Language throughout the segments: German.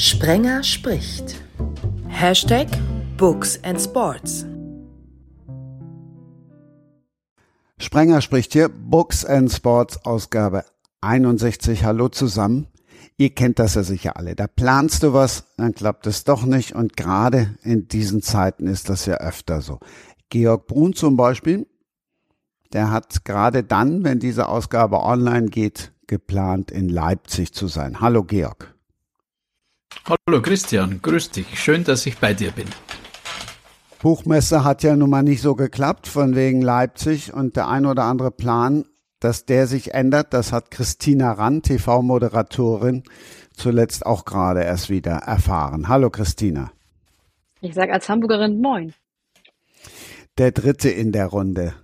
Sprenger spricht. Hashtag Books and Sports. Sprenger spricht hier, Books and Sports Ausgabe 61. Hallo zusammen. Ihr kennt das ja sicher alle. Da planst du was, dann klappt es doch nicht. Und gerade in diesen Zeiten ist das ja öfter so. Georg Brun zum Beispiel, der hat gerade dann, wenn diese Ausgabe online geht, geplant, in Leipzig zu sein. Hallo Georg. Hallo Christian, grüß dich. Schön, dass ich bei dir bin. Buchmesse hat ja nun mal nicht so geklappt, von wegen Leipzig und der ein oder andere Plan, dass der sich ändert, das hat Christina Rand, TV-Moderatorin, zuletzt auch gerade erst wieder erfahren. Hallo Christina. Ich sage als Hamburgerin Moin. Der dritte in der Runde.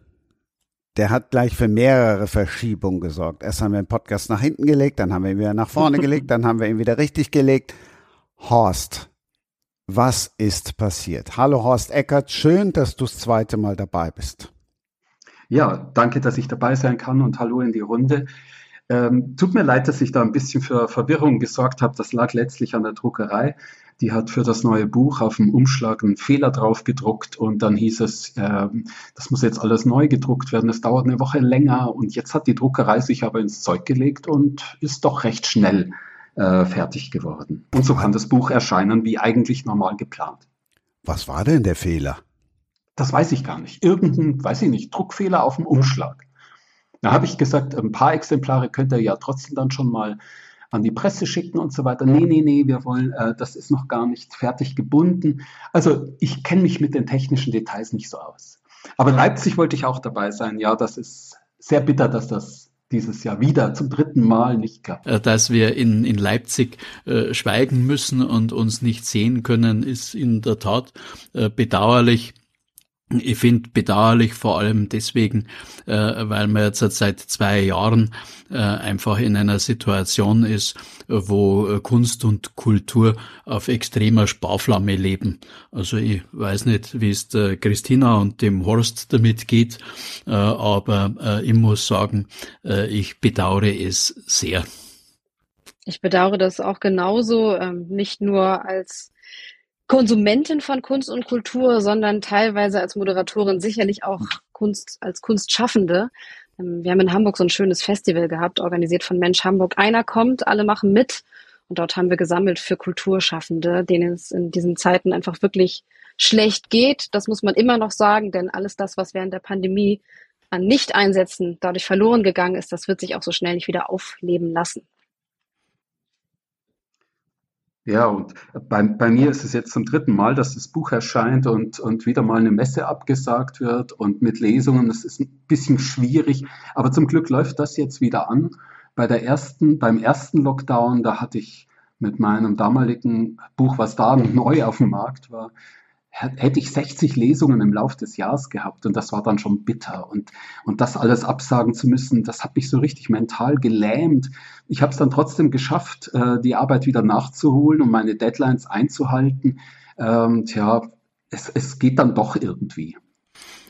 Der hat gleich für mehrere Verschiebungen gesorgt. Erst haben wir den Podcast nach hinten gelegt, dann haben wir ihn wieder nach vorne gelegt, dann haben wir ihn wieder richtig gelegt. Horst, was ist passiert? Hallo Horst Eckert, schön, dass du das zweite Mal dabei bist. Ja, danke, dass ich dabei sein kann und hallo in die Runde. Ähm, tut mir leid, dass ich da ein bisschen für Verwirrung gesorgt habe. Das lag letztlich an der Druckerei. Die hat für das neue Buch auf dem Umschlag einen Fehler drauf gedruckt und dann hieß es, äh, das muss jetzt alles neu gedruckt werden. Das dauert eine Woche länger und jetzt hat die Druckerei sich aber ins Zeug gelegt und ist doch recht schnell äh, fertig geworden. Und so kann das Buch erscheinen wie eigentlich normal geplant. Was war denn der Fehler? Das weiß ich gar nicht. Irgendein, weiß ich nicht, Druckfehler auf dem Umschlag. Da habe ich gesagt, ein paar Exemplare könnt ihr ja trotzdem dann schon mal an die Presse schicken und so weiter. Nee, nee, nee, wir wollen, äh, das ist noch gar nicht fertig gebunden. Also ich kenne mich mit den technischen Details nicht so aus. Aber Leipzig wollte ich auch dabei sein. Ja, das ist sehr bitter, dass das dieses Jahr wieder zum dritten Mal nicht klappt. Äh, dass wir in, in Leipzig äh, schweigen müssen und uns nicht sehen können, ist in der Tat äh, bedauerlich. Ich finde bedauerlich vor allem deswegen, äh, weil man jetzt seit zwei Jahren äh, einfach in einer Situation ist, wo äh, Kunst und Kultur auf extremer Sparflamme leben. Also ich weiß nicht, wie es der Christina und dem Horst damit geht, äh, aber äh, ich muss sagen, äh, ich bedauere es sehr. Ich bedauere das auch genauso, ähm, nicht nur als Konsumentin von Kunst und Kultur, sondern teilweise als Moderatorin sicherlich auch Kunst als Kunstschaffende. Ähm, wir haben in Hamburg so ein schönes Festival gehabt, organisiert von Mensch Hamburg. Einer kommt, alle machen mit. Und dort haben wir gesammelt für Kulturschaffende, denen es in diesen Zeiten einfach wirklich schlecht geht. Das muss man immer noch sagen, denn alles das, was während der Pandemie an Nicht-Einsätzen dadurch verloren gegangen ist, das wird sich auch so schnell nicht wieder aufleben lassen. Ja, und bei, bei mir ist es jetzt zum dritten Mal, dass das Buch erscheint und, und wieder mal eine Messe abgesagt wird und mit Lesungen. Das ist ein bisschen schwierig, aber zum Glück läuft das jetzt wieder an. Bei der ersten, beim ersten Lockdown, da hatte ich mit meinem damaligen Buch, was da neu auf dem Markt war, hätte ich 60 Lesungen im Laufe des Jahres gehabt und das war dann schon bitter und, und das alles absagen zu müssen, das hat mich so richtig mental gelähmt. Ich habe es dann trotzdem geschafft, äh, die Arbeit wieder nachzuholen und meine Deadlines einzuhalten. Ähm, tja, es, es geht dann doch irgendwie.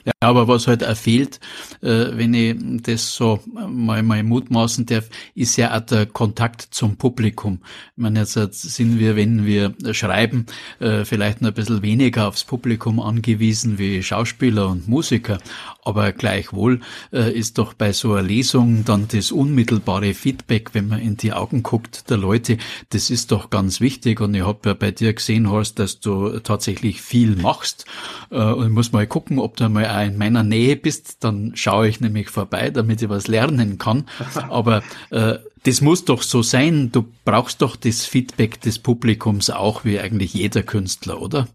Ja, aber was halt auch fehlt, äh, wenn ich das so mal, mal mutmaßen darf, ist ja auch der Kontakt zum Publikum. Ich meine, jetzt sind wir, wenn wir schreiben, äh, vielleicht noch ein bisschen weniger aufs Publikum angewiesen wie Schauspieler und Musiker. Aber gleichwohl äh, ist doch bei so einer Lesung dann das unmittelbare Feedback, wenn man in die Augen guckt der Leute, das ist doch ganz wichtig. Und ich habe ja bei dir gesehen, Horst, dass du tatsächlich viel machst. Und ich muss mal gucken, ob du mal in meiner Nähe bist, dann schaue ich nämlich vorbei, damit ich was lernen kann. Aber äh, das muss doch so sein. Du brauchst doch das Feedback des Publikums auch, wie eigentlich jeder Künstler, oder?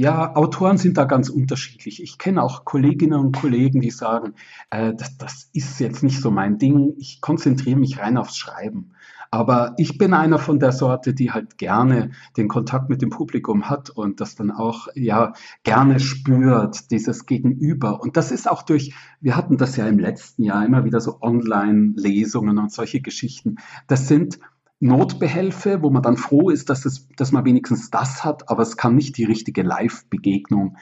Ja, Autoren sind da ganz unterschiedlich. Ich kenne auch Kolleginnen und Kollegen, die sagen, äh, das, das ist jetzt nicht so mein Ding. Ich konzentriere mich rein aufs Schreiben. Aber ich bin einer von der Sorte, die halt gerne den Kontakt mit dem Publikum hat und das dann auch ja gerne spürt, dieses Gegenüber. Und das ist auch durch, wir hatten das ja im letzten Jahr immer wieder so Online-Lesungen und solche Geschichten. Das sind Notbehelfe, wo man dann froh ist, dass, es, dass man wenigstens das hat, aber es kann nicht die richtige Live-Begegnung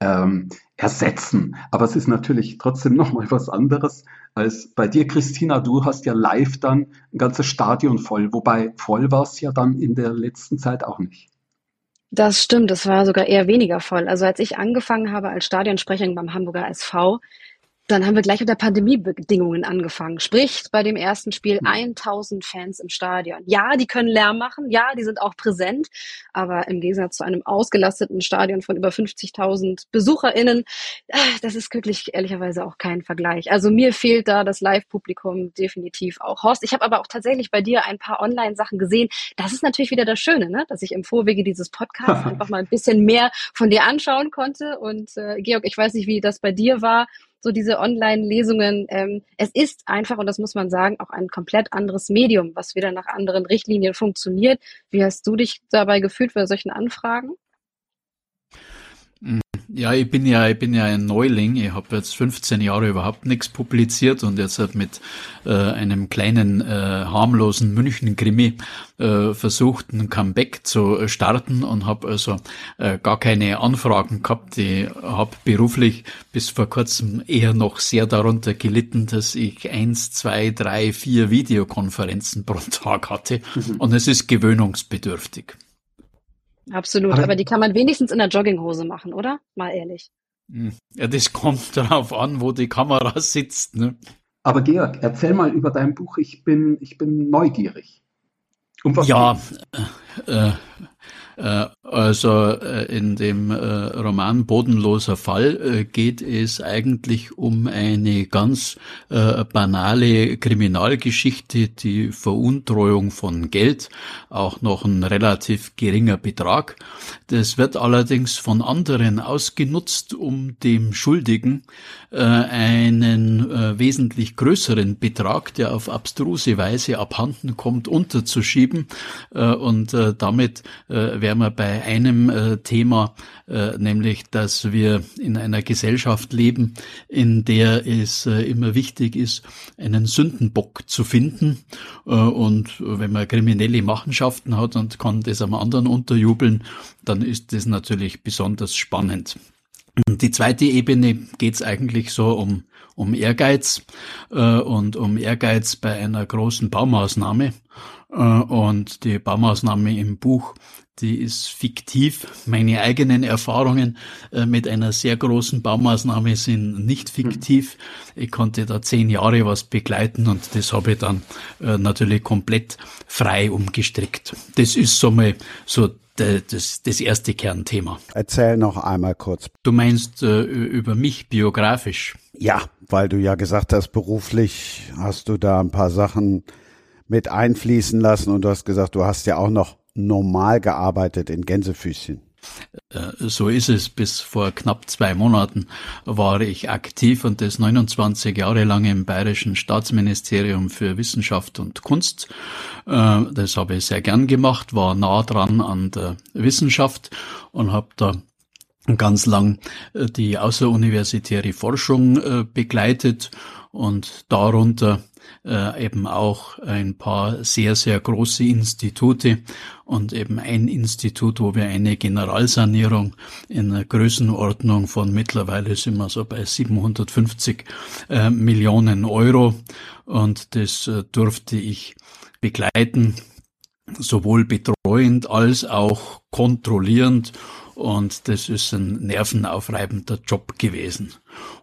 ähm, ersetzen. Aber es ist natürlich trotzdem nochmal was anderes als bei dir, Christina. Du hast ja live dann ein ganzes Stadion voll, wobei voll war es ja dann in der letzten Zeit auch nicht. Das stimmt, es war sogar eher weniger voll. Also als ich angefangen habe als Stadionsprecherin beim Hamburger SV, dann haben wir gleich unter Pandemiebedingungen angefangen. Sprich, bei dem ersten Spiel 1000 hm. Fans im Stadion. Ja, die können Lärm machen. Ja, die sind auch präsent. Aber im Gegensatz zu einem ausgelasteten Stadion von über 50.000 BesucherInnen, äh, das ist wirklich ehrlicherweise auch kein Vergleich. Also mir fehlt da das Live-Publikum definitiv auch. Horst, ich habe aber auch tatsächlich bei dir ein paar Online-Sachen gesehen. Das ist natürlich wieder das Schöne, ne? dass ich im Vorwege dieses Podcasts einfach mal ein bisschen mehr von dir anschauen konnte. Und äh, Georg, ich weiß nicht, wie das bei dir war so diese Online-Lesungen. Ähm, es ist einfach, und das muss man sagen, auch ein komplett anderes Medium, was wieder nach anderen Richtlinien funktioniert. Wie hast du dich dabei gefühlt bei solchen Anfragen? Ja, ich bin ja, ich bin ja ein Neuling. Ich habe jetzt 15 Jahre überhaupt nichts publiziert und jetzt halt mit äh, einem kleinen äh, harmlosen München-Krimi äh, versucht, ein Comeback zu starten und habe also äh, gar keine Anfragen gehabt. Ich habe beruflich bis vor kurzem eher noch sehr darunter gelitten, dass ich eins, zwei, drei, vier Videokonferenzen pro Tag hatte mhm. und es ist gewöhnungsbedürftig. Absolut, aber, aber, die kann man wenigstens in der Jogginghose machen, oder? Mal ehrlich. Hm. Ja, das kommt darauf an, wo die Kamera sitzt. Ne? Aber Georg, erzähl mal über dein Buch. Ich bin, ich bin neugierig. Um was ja, äh, äh, also äh, in dem äh, Roman Bodenloser Fall geht es eigentlich um eine ganz banale Kriminalgeschichte, die Veruntreuung von Geld, auch noch ein relativ geringer Betrag. Das wird allerdings von anderen ausgenutzt, um dem Schuldigen einen wesentlich größeren Betrag, der auf abstruse Weise abhanden kommt, unterzuschieben und damit wären wir bei einem äh, Thema, äh, nämlich, dass wir in einer Gesellschaft leben, in der es äh, immer wichtig ist, einen Sündenbock zu finden. Äh, und wenn man kriminelle Machenschaften hat und kann das am anderen unterjubeln, dann ist das natürlich besonders spannend. Die zweite Ebene geht es eigentlich so um, um Ehrgeiz äh, und um Ehrgeiz bei einer großen Baumaßnahme. Äh, und die Baumaßnahme im Buch die ist fiktiv. Meine eigenen Erfahrungen äh, mit einer sehr großen Baumaßnahme sind nicht fiktiv. Ich konnte da zehn Jahre was begleiten und das habe ich dann äh, natürlich komplett frei umgestrickt. Das ist so mal so das, das erste Kernthema. Erzähl noch einmal kurz. Du meinst äh, über mich biografisch? Ja, weil du ja gesagt hast, beruflich hast du da ein paar Sachen mit einfließen lassen und du hast gesagt, du hast ja auch noch normal gearbeitet in Gänsefüßchen. Äh, so ist es. Bis vor knapp zwei Monaten war ich aktiv und das 29 Jahre lang im Bayerischen Staatsministerium für Wissenschaft und Kunst. Äh, das habe ich sehr gern gemacht, war nah dran an der Wissenschaft und habe da ganz lang äh, die außeruniversitäre Forschung begleitet und darunter äh, eben auch ein paar sehr, sehr große Institute und eben ein Institut, wo wir eine Generalsanierung in einer Größenordnung von mittlerweile sind wir so bei 750 äh, Millionen Euro und das äh, durfte ich begleiten, sowohl betreuend als auch kontrollierend und das ist ein nervenaufreibender Job gewesen.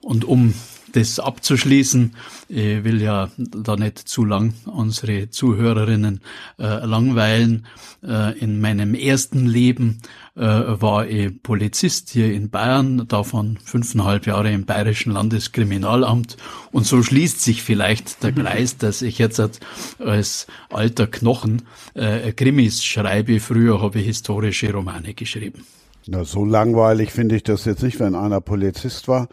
Und um das abzuschließen. Ich will ja da nicht zu lang unsere Zuhörerinnen äh, langweilen. Äh, in meinem ersten Leben äh, war ich Polizist hier in Bayern, davon fünfeinhalb Jahre im Bayerischen Landeskriminalamt. Und so schließt sich vielleicht der Kreis, dass ich jetzt als alter Knochen äh, Krimis schreibe. Früher habe ich historische Romane geschrieben. Na, so langweilig finde ich das jetzt nicht, wenn einer Polizist war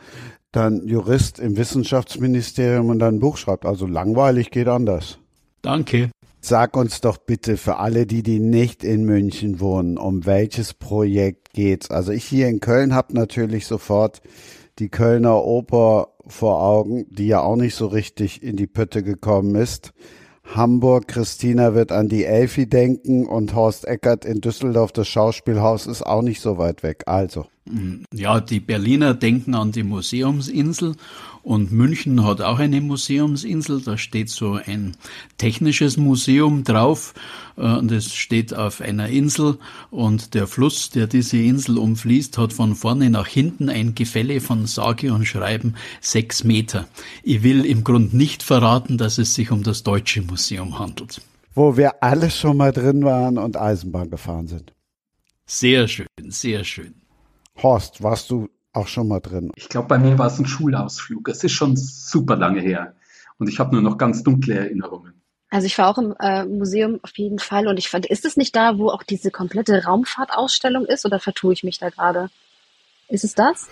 dann Jurist im Wissenschaftsministerium und dann ein Buch schreibt. Also langweilig geht anders. Danke. Sag uns doch bitte für alle, die, die nicht in München wohnen, um welches Projekt geht's? Also ich hier in Köln habe natürlich sofort die Kölner Oper vor Augen, die ja auch nicht so richtig in die Pötte gekommen ist. Hamburg, Christina wird an die Elfi denken und Horst Eckert in Düsseldorf, das Schauspielhaus ist auch nicht so weit weg. Also. Ja, die Berliner denken an die Museumsinsel und München hat auch eine Museumsinsel. Da steht so ein technisches Museum drauf äh, und es steht auf einer Insel und der Fluss, der diese Insel umfließt, hat von vorne nach hinten ein Gefälle von sage und schreiben sechs Meter. Ich will im Grund nicht verraten, dass es sich um das Deutsche Museum handelt. Wo wir alle schon mal drin waren und Eisenbahn gefahren sind. Sehr schön, sehr schön. Horst, warst du auch schon mal drin? Ich glaube, bei mir war es ein Schulausflug. Es ist schon super lange her. Und ich habe nur noch ganz dunkle Erinnerungen. Also ich war auch im äh, Museum auf jeden Fall und ich fand, ist es nicht da, wo auch diese komplette Raumfahrtausstellung ist oder vertue ich mich da gerade? Ist es das?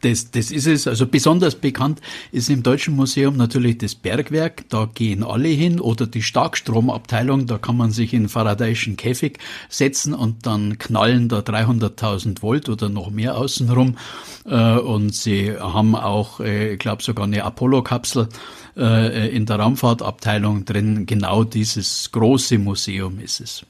Das, das ist es. Also besonders bekannt ist im Deutschen Museum natürlich das Bergwerk. Da gehen alle hin oder die Starkstromabteilung. Da kann man sich in Faradayschen Käfig setzen und dann knallen da 300.000 Volt oder noch mehr außenrum. Äh, und sie haben auch, äh, ich glaube sogar eine Apollo-Kapsel äh, in der Raumfahrtabteilung drin. Genau dieses große Museum ist es.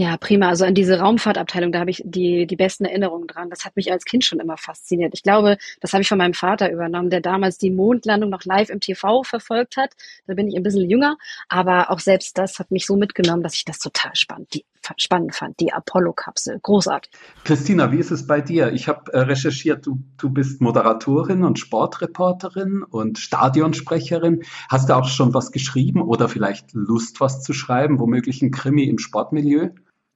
Ja, prima. Also an diese Raumfahrtabteilung, da habe ich die, die besten Erinnerungen dran. Das hat mich als Kind schon immer fasziniert. Ich glaube, das habe ich von meinem Vater übernommen, der damals die Mondlandung noch live im TV verfolgt hat. Da bin ich ein bisschen jünger, aber auch selbst das hat mich so mitgenommen, dass ich das total spannend, die, spannend fand. Die Apollo-Kapsel, großartig. Christina, wie ist es bei dir? Ich habe äh, recherchiert, du, du bist Moderatorin und Sportreporterin und Stadionsprecherin. Hast du auch schon was geschrieben oder vielleicht Lust, was zu schreiben, womöglich ein Krimi im Sportmilieu?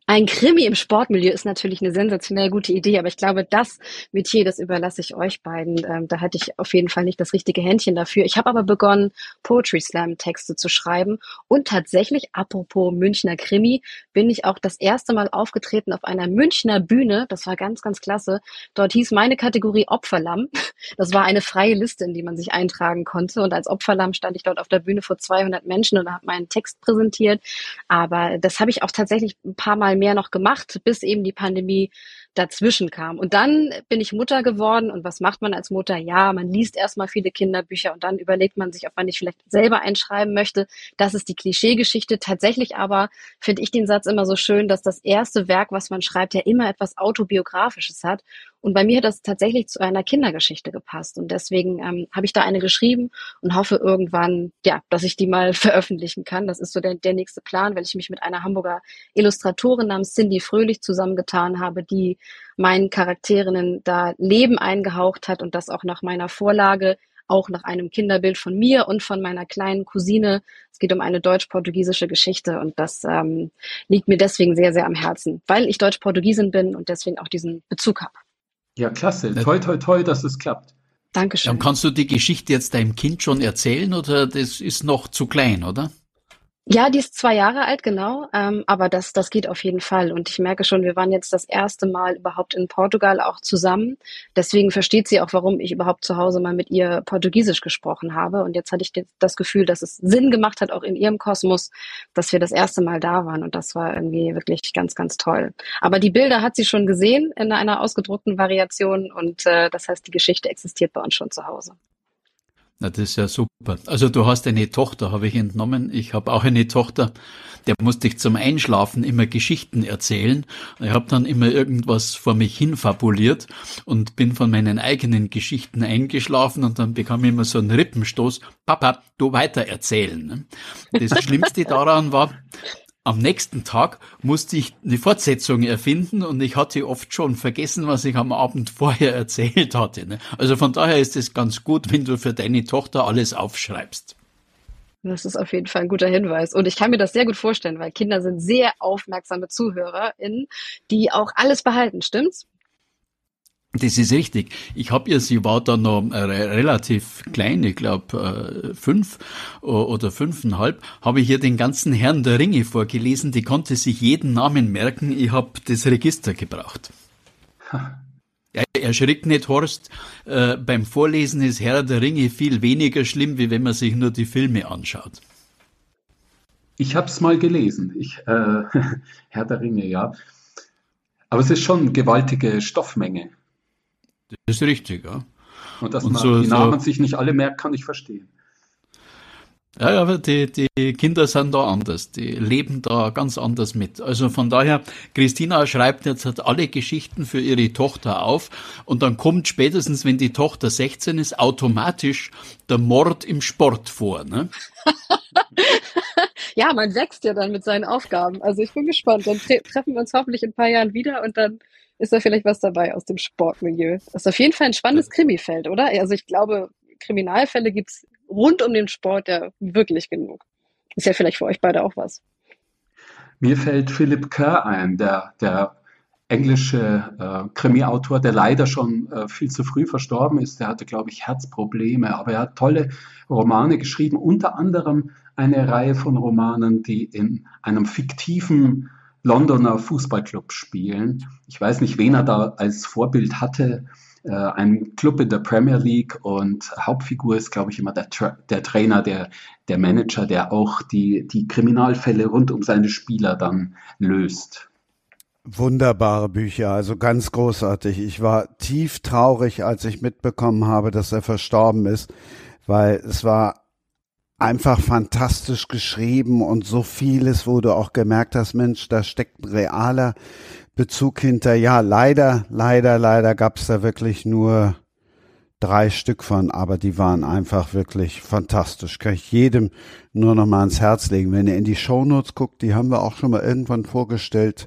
Ein Krimi im Sportmilieu ist natürlich eine sensationell gute Idee, aber ich glaube, das Metier, das überlasse ich euch beiden. Ähm, da hatte ich auf jeden Fall nicht das richtige Händchen dafür. Ich habe aber begonnen, Poetry Slam Texte zu schreiben und tatsächlich, apropos Münchner Krimi, bin ich auch das erste Mal aufgetreten auf einer Münchner Bühne. Das war ganz, ganz klasse. Dort hieß meine Kategorie Opferlamm. Das war eine freie Liste, in die man sich eintragen konnte und als Opferlamm stand ich dort auf der Bühne vor 200 Menschen und habe meinen Text präsentiert. Aber das habe ich auch tatsächlich ein paar Mal mehr noch gemacht, bis eben die Pandemie dazwischen kam. Und dann bin ich Mutter geworden. Und was macht man als Mutter? Ja, man liest erstmal viele Kinderbücher und dann überlegt man sich, ob man nicht vielleicht selber einschreiben möchte. Das ist die Klischeegeschichte. Tatsächlich aber finde ich den Satz immer so schön, dass das erste Werk, was man schreibt, ja immer etwas autobiografisches hat. Und bei mir hat das tatsächlich zu einer Kindergeschichte gepasst. Und deswegen ähm, habe ich da eine geschrieben und hoffe irgendwann, ja, dass ich die mal veröffentlichen kann. Das ist so der, der nächste Plan, weil ich mich mit einer Hamburger Illustratorin namens Cindy Fröhlich zusammengetan habe, die meinen Charakterinnen da Leben eingehaucht hat und das auch nach meiner Vorlage, auch nach einem Kinderbild von mir und von meiner kleinen Cousine. Es geht um eine deutsch-portugiesische Geschichte und das ähm, liegt mir deswegen sehr, sehr am Herzen, weil ich Deutsch-Portugiesin bin und deswegen auch diesen Bezug habe. Ja, klasse. Toi, toi, toi, dass es klappt. Dankeschön. Dann kannst du die Geschichte jetzt deinem Kind schon erzählen oder das ist noch zu klein, oder? Ja, die ist zwei Jahre alt, genau. Ähm, aber das, das geht auf jeden Fall. Und ich merke schon, wir waren jetzt das erste Mal überhaupt in Portugal auch zusammen. Deswegen versteht sie auch, warum ich überhaupt zu Hause mal mit ihr Portugiesisch gesprochen habe. Und jetzt hatte ich das Gefühl, dass es Sinn gemacht hat, auch in ihrem Kosmos, dass wir das erste Mal da waren. Und das war irgendwie wirklich ganz, ganz toll. Aber die Bilder hat sie schon gesehen in einer ausgedruckten Variation. Und äh, das heißt, die Geschichte existiert bei uns schon zu Hause. Na, das ist ja super. Also du hast eine Tochter, habe ich entnommen. Ich habe auch eine Tochter, der musste ich zum Einschlafen immer Geschichten erzählen. Ich habe dann immer irgendwas vor mich hin fabuliert und bin von meinen eigenen Geschichten eingeschlafen und dann bekam ich immer so einen Rippenstoß. Papa, du weiter erzählen. Das Schlimmste daran war, am nächsten Tag musste ich eine Fortsetzung erfinden und ich hatte oft schon vergessen, was ich am Abend vorher erzählt hatte. Ne? Also von daher ist es ganz gut, wenn du für deine Tochter alles aufschreibst. Das ist auf jeden Fall ein guter Hinweis. Und ich kann mir das sehr gut vorstellen, weil Kinder sind sehr aufmerksame ZuhörerInnen, die auch alles behalten, stimmt's? Das ist richtig. Ich habe ihr, sie war da noch relativ klein, ich glaube äh, fünf oder fünfeinhalb, habe ich ihr den ganzen Herrn der Ringe vorgelesen. Die konnte sich jeden Namen merken. Ich habe das Register gebraucht. Ja, erschrickt nicht, Horst. Äh, beim Vorlesen ist Herr der Ringe viel weniger schlimm, wie wenn man sich nur die Filme anschaut. Ich habe es mal gelesen. Ich, äh, Herr der Ringe, ja. Aber es ist schon eine gewaltige Stoffmenge. Das ist richtig, ja. Und dass und man so, die Namen so, sich nicht alle merkt, kann ich verstehen. Ja, aber die, die Kinder sind da anders. Die leben da ganz anders mit. Also von daher, Christina schreibt jetzt halt alle Geschichten für ihre Tochter auf und dann kommt spätestens, wenn die Tochter 16 ist, automatisch der Mord im Sport vor. Ne? ja, man wächst ja dann mit seinen Aufgaben. Also ich bin gespannt. Dann tre treffen wir uns hoffentlich in ein paar Jahren wieder und dann ist da vielleicht was dabei aus dem Sportmilieu. Das ist auf jeden Fall ein spannendes Krimifeld, oder? Also ich glaube, Kriminalfälle gibt's rund um den Sport ja wirklich genug. Ist ja vielleicht für euch beide auch was. Mir fällt Philip Kerr ein, der, der englische äh, Krimi-Autor, der leider schon äh, viel zu früh verstorben ist. Der hatte, glaube ich, Herzprobleme, aber er hat tolle Romane geschrieben, unter anderem eine Reihe von Romanen, die in einem fiktiven Londoner Fußballclub spielen. Ich weiß nicht, wen er da als Vorbild hatte äh, ein Club in der Premier League und Hauptfigur ist, glaube ich, immer der, Tra der Trainer, der, der Manager, der auch die, die Kriminalfälle rund um seine Spieler dann löst. Wunderbare Bücher, also ganz großartig. Ich war tief traurig, als ich mitbekommen habe, dass er verstorben ist, weil es war einfach fantastisch geschrieben und so vieles, wo du auch gemerkt hast, Mensch, da steckt ein realer Bezug hinter. Ja, leider, leider, leider gab es da wirklich nur drei Stück von, aber die waren einfach wirklich fantastisch. Kann ich jedem nur noch mal ans Herz legen. Wenn ihr in die Shownotes guckt, die haben wir auch schon mal irgendwann vorgestellt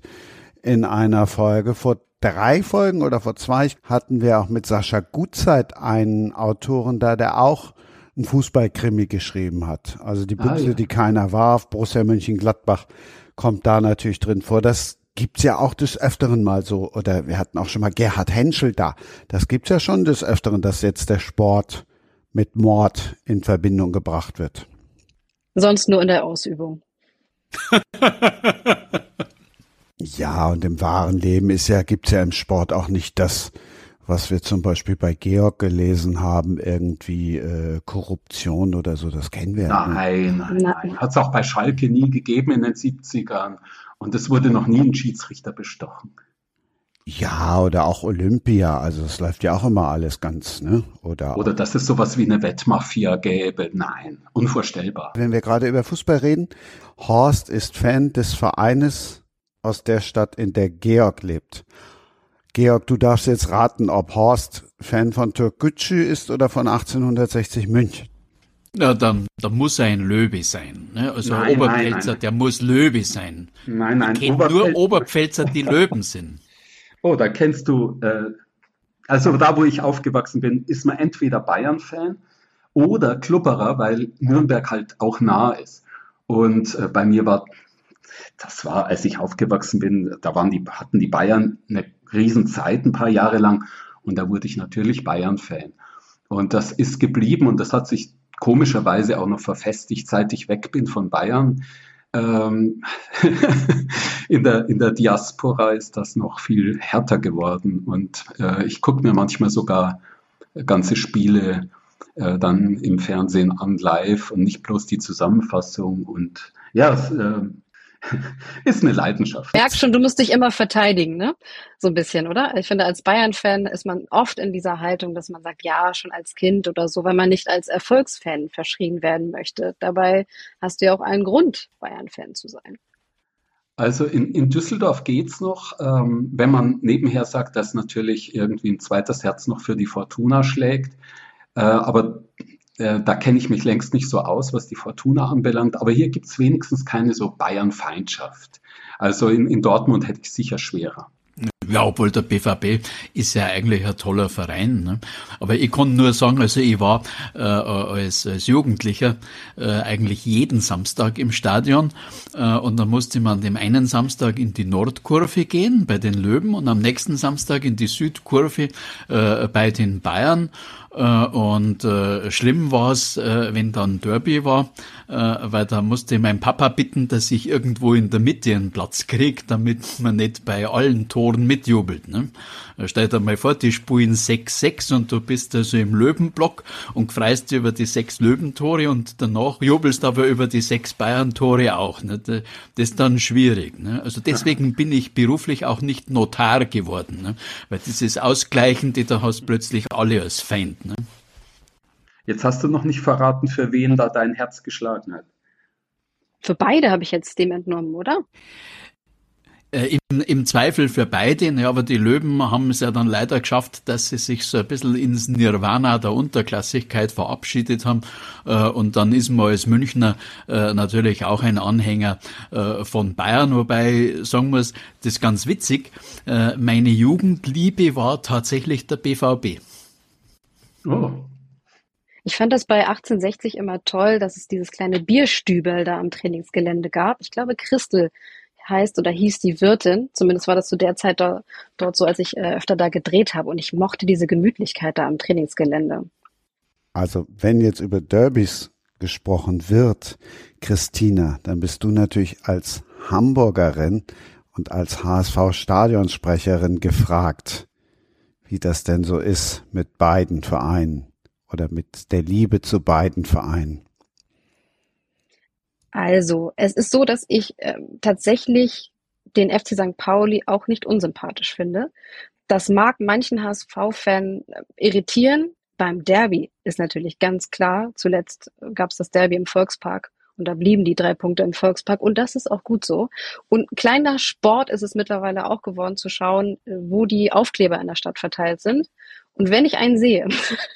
in einer Folge. Vor drei Folgen oder vor zwei hatten wir auch mit Sascha Gutzeit einen Autoren da, der auch einen Fußballkrimi geschrieben hat. Also die Büchse, ah, ja. die keiner warf, Borussia Mönchengladbach kommt da natürlich drin vor. Das gibt's ja auch des Öfteren mal so, oder wir hatten auch schon mal Gerhard Henschel da. Das gibt's ja schon des Öfteren, dass jetzt der Sport mit Mord in Verbindung gebracht wird. Sonst nur in der Ausübung. ja, und im wahren Leben ist ja, gibt's ja im Sport auch nicht das, was wir zum Beispiel bei Georg gelesen haben, irgendwie äh, Korruption oder so, das kennen wir ja Nein, nein, nein. Hat es auch bei Schalke nie gegeben in den 70ern. Und es wurde noch nie ein Schiedsrichter bestochen. Ja, oder auch Olympia, also es läuft ja auch immer alles ganz, ne? Oder, oder dass es sowas wie eine Wettmafia gäbe. Nein, unvorstellbar. Wenn wir gerade über Fußball reden, Horst ist Fan des Vereines aus der Stadt, in der Georg lebt. Georg, du darfst jetzt raten, ob Horst Fan von Türkgücü ist oder von 1860 München. Ja, dann, dann muss er ein Löwe sein. Ne? Also nein, Oberpfälzer, nein, nein. der muss Löwe sein. Nein, nein. Ich kenne Oberpfälzer. nur Oberpfälzer, die Löwen sind. Oh, da kennst du, äh, also da, wo ich aufgewachsen bin, ist man entweder Bayern-Fan oder Klubberer, weil Nürnberg halt auch nah ist. Und äh, bei mir war, das war, als ich aufgewachsen bin, da waren die, hatten die Bayern eine Riesenzeit, ein paar Jahre lang. Und da wurde ich natürlich Bayern-Fan. Und das ist geblieben und das hat sich komischerweise auch noch verfestigt, seit ich weg bin von Bayern. Ähm, in, der, in der Diaspora ist das noch viel härter geworden und äh, ich gucke mir manchmal sogar ganze Spiele äh, dann im Fernsehen an live und nicht bloß die Zusammenfassung und ja, es, äh, ist eine Leidenschaft. Merkst schon, du musst dich immer verteidigen, ne? So ein bisschen, oder? Ich finde, als Bayern-Fan ist man oft in dieser Haltung, dass man sagt, ja, schon als Kind oder so, weil man nicht als Erfolgsfan verschrien werden möchte. Dabei hast du ja auch einen Grund, Bayern-Fan zu sein. Also in, in Düsseldorf geht's noch, ähm, wenn man nebenher sagt, dass natürlich irgendwie ein zweites Herz noch für die Fortuna schlägt. Äh, aber äh, da kenne ich mich längst nicht so aus, was die Fortuna anbelangt, aber hier gibt es wenigstens keine so Bayern-Feindschaft. Also in, in Dortmund hätte ich sicher schwerer. Ja, obwohl der BVB ist ja eigentlich ein toller Verein. Ne? Aber ich kann nur sagen, also ich war äh, als, als Jugendlicher äh, eigentlich jeden Samstag im Stadion äh, und dann musste man dem einen Samstag in die Nordkurve gehen bei den Löwen und am nächsten Samstag in die Südkurve äh, bei den Bayern äh, und äh, schlimm war es, äh, wenn dann Derby war, äh, weil da musste mein Papa bitten, dass ich irgendwo in der Mitte einen Platz kriege, damit man nicht bei allen Toren mitjubelt. Ne? Stell dir mal vor, die spielen 6-6 und du bist also im Löwenblock und freust dich über die sechs Löwentore und danach jubelst aber über die sechs Bayern-Tore auch. Ne? Das ist dann schwierig. Ne? Also deswegen bin ich beruflich auch nicht Notar geworden, ne? weil dieses Ausgleichende, da hast plötzlich alle als Feind. Ne? Jetzt hast du noch nicht verraten, für wen da dein Herz geschlagen hat. Für beide habe ich jetzt dem entnommen, oder? Äh, im, Im Zweifel für beide, ja, aber die Löwen haben es ja dann leider geschafft, dass sie sich so ein bisschen ins Nirvana der Unterklassigkeit verabschiedet haben. Äh, und dann ist man als Münchner äh, natürlich auch ein Anhänger äh, von Bayern, wobei, sagen wir es, das ist ganz witzig, äh, meine Jugendliebe war tatsächlich der BVB. Oh. Ich fand das bei 1860 immer toll, dass es dieses kleine Bierstübel da am Trainingsgelände gab. Ich glaube, Christel heißt oder hieß die Wirtin. Zumindest war das zu der Zeit da, dort so, als ich äh, öfter da gedreht habe. Und ich mochte diese Gemütlichkeit da am Trainingsgelände. Also wenn jetzt über Derbys gesprochen wird, Christina, dann bist du natürlich als Hamburgerin und als HSV-Stadionsprecherin gefragt, wie das denn so ist mit beiden Vereinen oder mit der Liebe zu beiden Vereinen. Also, es ist so, dass ich äh, tatsächlich den FC St. Pauli auch nicht unsympathisch finde. Das mag manchen HSV-Fan äh, irritieren. Beim Derby ist natürlich ganz klar, zuletzt gab es das Derby im Volkspark und da blieben die drei Punkte im Volkspark und das ist auch gut so. Und kleiner Sport ist es mittlerweile auch geworden zu schauen, äh, wo die Aufkleber in der Stadt verteilt sind und wenn ich einen sehe,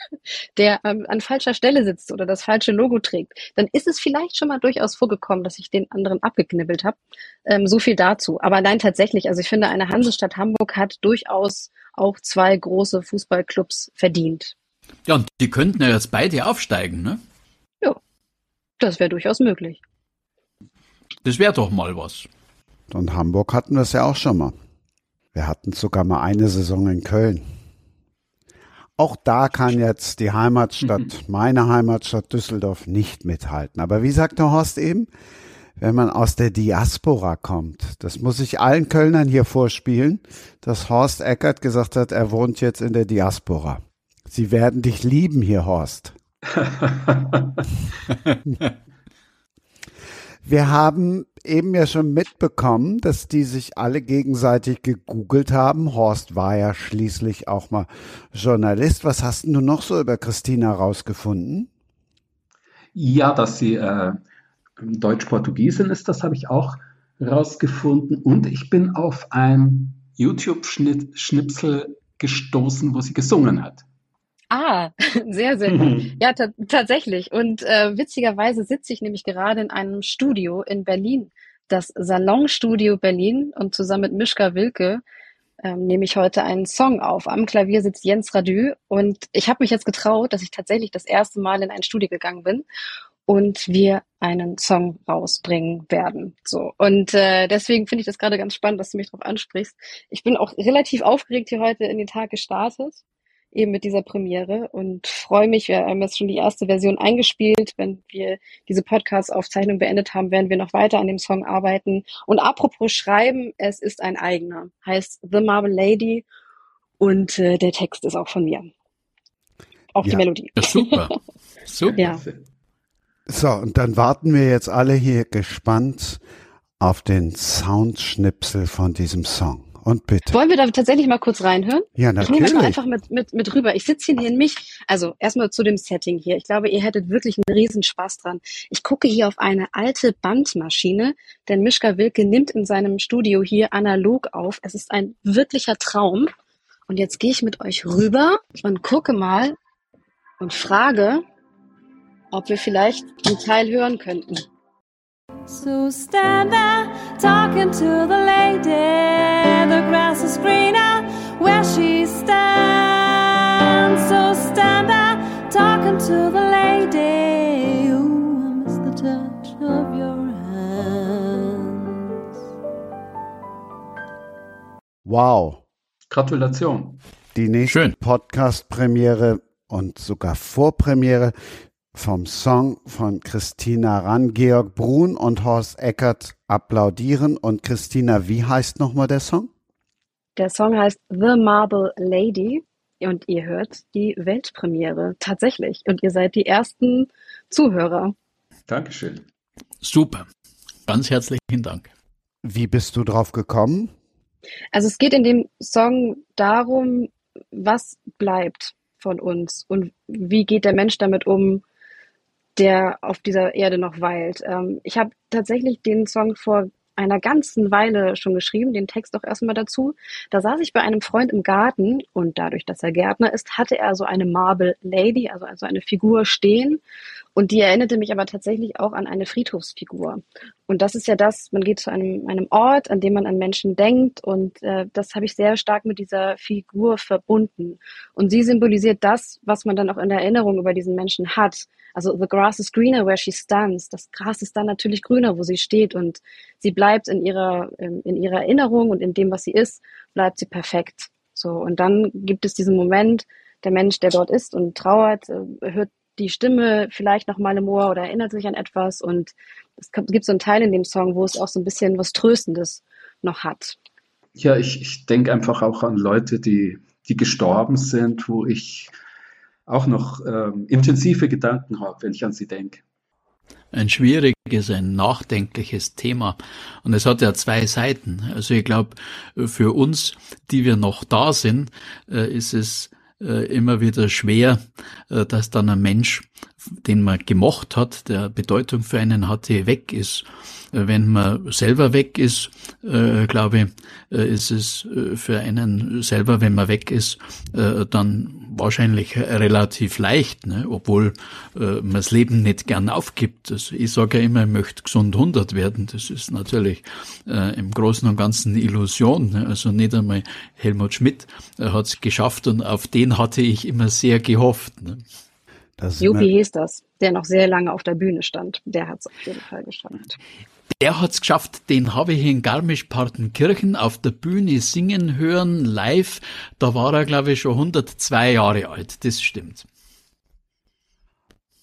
der ähm, an falscher Stelle sitzt oder das falsche Logo trägt, dann ist es vielleicht schon mal durchaus vorgekommen, dass ich den anderen abgeknibbelt habe. Ähm, so viel dazu. Aber nein, tatsächlich, also ich finde, eine Hansestadt Hamburg hat durchaus auch zwei große Fußballclubs verdient. Ja, und die könnten ja jetzt beide aufsteigen, ne? Ja, das wäre durchaus möglich. Das wäre doch mal was. Und Hamburg hatten wir es ja auch schon mal. Wir hatten sogar mal eine Saison in Köln. Auch da kann jetzt die Heimatstadt, mhm. meine Heimatstadt Düsseldorf nicht mithalten. Aber wie sagte Horst eben, wenn man aus der Diaspora kommt, das muss ich allen Kölnern hier vorspielen, dass Horst Eckert gesagt hat, er wohnt jetzt in der Diaspora. Sie werden dich lieben hier, Horst. Wir haben eben ja schon mitbekommen, dass die sich alle gegenseitig gegoogelt haben. Horst war ja schließlich auch mal Journalist. Was hast du noch so über Christina rausgefunden? Ja, dass sie äh, Deutsch-Portugiesin ist, das habe ich auch rausgefunden. Und ich bin auf ein YouTube-Schnipsel gestoßen, wo sie gesungen hat. Ah, sehr, sehr gut. Mhm. Ja, tatsächlich. Und äh, witzigerweise sitze ich nämlich gerade in einem Studio in Berlin, das Salonstudio Berlin. Und zusammen mit Mischka Wilke ähm, nehme ich heute einen Song auf. Am Klavier sitzt Jens Radü. Und ich habe mich jetzt getraut, dass ich tatsächlich das erste Mal in ein Studio gegangen bin und wir einen Song rausbringen werden. So und äh, deswegen finde ich das gerade ganz spannend, dass du mich darauf ansprichst. Ich bin auch relativ aufgeregt hier heute in den Tag gestartet eben mit dieser Premiere und freue mich. Wir haben jetzt schon die erste Version eingespielt. Wenn wir diese Podcast-Aufzeichnung beendet haben, werden wir noch weiter an dem Song arbeiten. Und apropos Schreiben, es ist ein eigener. Heißt The Marble Lady und äh, der Text ist auch von mir. Auch ja. die Melodie. Super. super. Ja. So, und dann warten wir jetzt alle hier gespannt auf den Soundschnipsel von diesem Song. Und bitte. Wollen wir da tatsächlich mal kurz reinhören? Ja, natürlich. Ich nehme mal einfach mit, mit, mit rüber. Ich sitze hier in mich. Also erstmal zu dem Setting hier. Ich glaube, ihr hättet wirklich einen Riesenspaß dran. Ich gucke hier auf eine alte Bandmaschine, denn Mischka Wilke nimmt in seinem Studio hier analog auf. Es ist ein wirklicher Traum. Und jetzt gehe ich mit euch rüber und gucke mal und frage, ob wir vielleicht einen Teil hören könnten. So stand there talking to the lady. The grass is greener where she stands. So stand there talking to the lady. Ooh, I miss the touch of your hands. Wow. Gratulation. Die nächste Podcast-Premiere und sogar Vorpremiere vom Song von Christina Ran, Georg Brun und Horst Eckert applaudieren. Und Christina, wie heißt nochmal der Song? Der Song heißt The Marble Lady und ihr hört die Weltpremiere tatsächlich. Und ihr seid die ersten Zuhörer. Dankeschön. Super. Ganz herzlichen Dank. Wie bist du drauf gekommen? Also es geht in dem Song darum, was bleibt von uns und wie geht der Mensch damit um, der auf dieser Erde noch weilt. Ähm, ich habe tatsächlich den Song vor einer ganzen Weile schon geschrieben, den Text auch erstmal dazu. Da saß ich bei einem Freund im Garten und dadurch, dass er Gärtner ist, hatte er so eine Marble Lady, also, also eine Figur stehen. Und die erinnerte mich aber tatsächlich auch an eine Friedhofsfigur. Und das ist ja das, man geht zu einem, einem Ort, an dem man an Menschen denkt. Und äh, das habe ich sehr stark mit dieser Figur verbunden. Und sie symbolisiert das, was man dann auch in der Erinnerung über diesen Menschen hat. Also the grass is greener where she stands. Das Gras ist dann natürlich grüner, wo sie steht und sie bleibt in ihrer in ihrer Erinnerung und in dem, was sie ist, bleibt sie perfekt. So und dann gibt es diesen Moment, der Mensch, der dort ist und trauert, äh, hört die Stimme vielleicht noch mal im Ohr oder erinnert sich an etwas und es gibt so einen Teil in dem Song, wo es auch so ein bisschen was Tröstendes noch hat. Ja, ich, ich denke einfach auch an Leute, die, die gestorben sind, wo ich auch noch ähm, intensive Gedanken habe, wenn ich an sie denke. Ein schwieriges, ein nachdenkliches Thema. Und es hat ja zwei Seiten. Also ich glaube, für uns, die wir noch da sind, äh, ist es immer wieder schwer, äh, dass dann ein Mensch, den man gemocht hat, der Bedeutung für einen hatte, weg ist. Äh, wenn man selber weg ist, äh, glaube ich, äh, ist es für einen selber, wenn man weg ist, dann wahrscheinlich relativ leicht, ne? obwohl man das Leben nicht gern aufgibt. Also ich sage ja immer, ich möchte gesund 100 werden. Das ist natürlich im Großen und Ganzen eine Illusion. Ne? Also nicht einmal Helmut Schmidt hat es geschafft und auf den hatte ich immer sehr gehofft. Ne? Juppie hieß das, der noch sehr lange auf der Bühne stand. Der hat es auf jeden Fall geschafft. Der hat's geschafft, den habe ich in Garmisch-Partenkirchen auf der Bühne singen hören, live. Da war er, glaube ich, schon 102 Jahre alt. Das stimmt.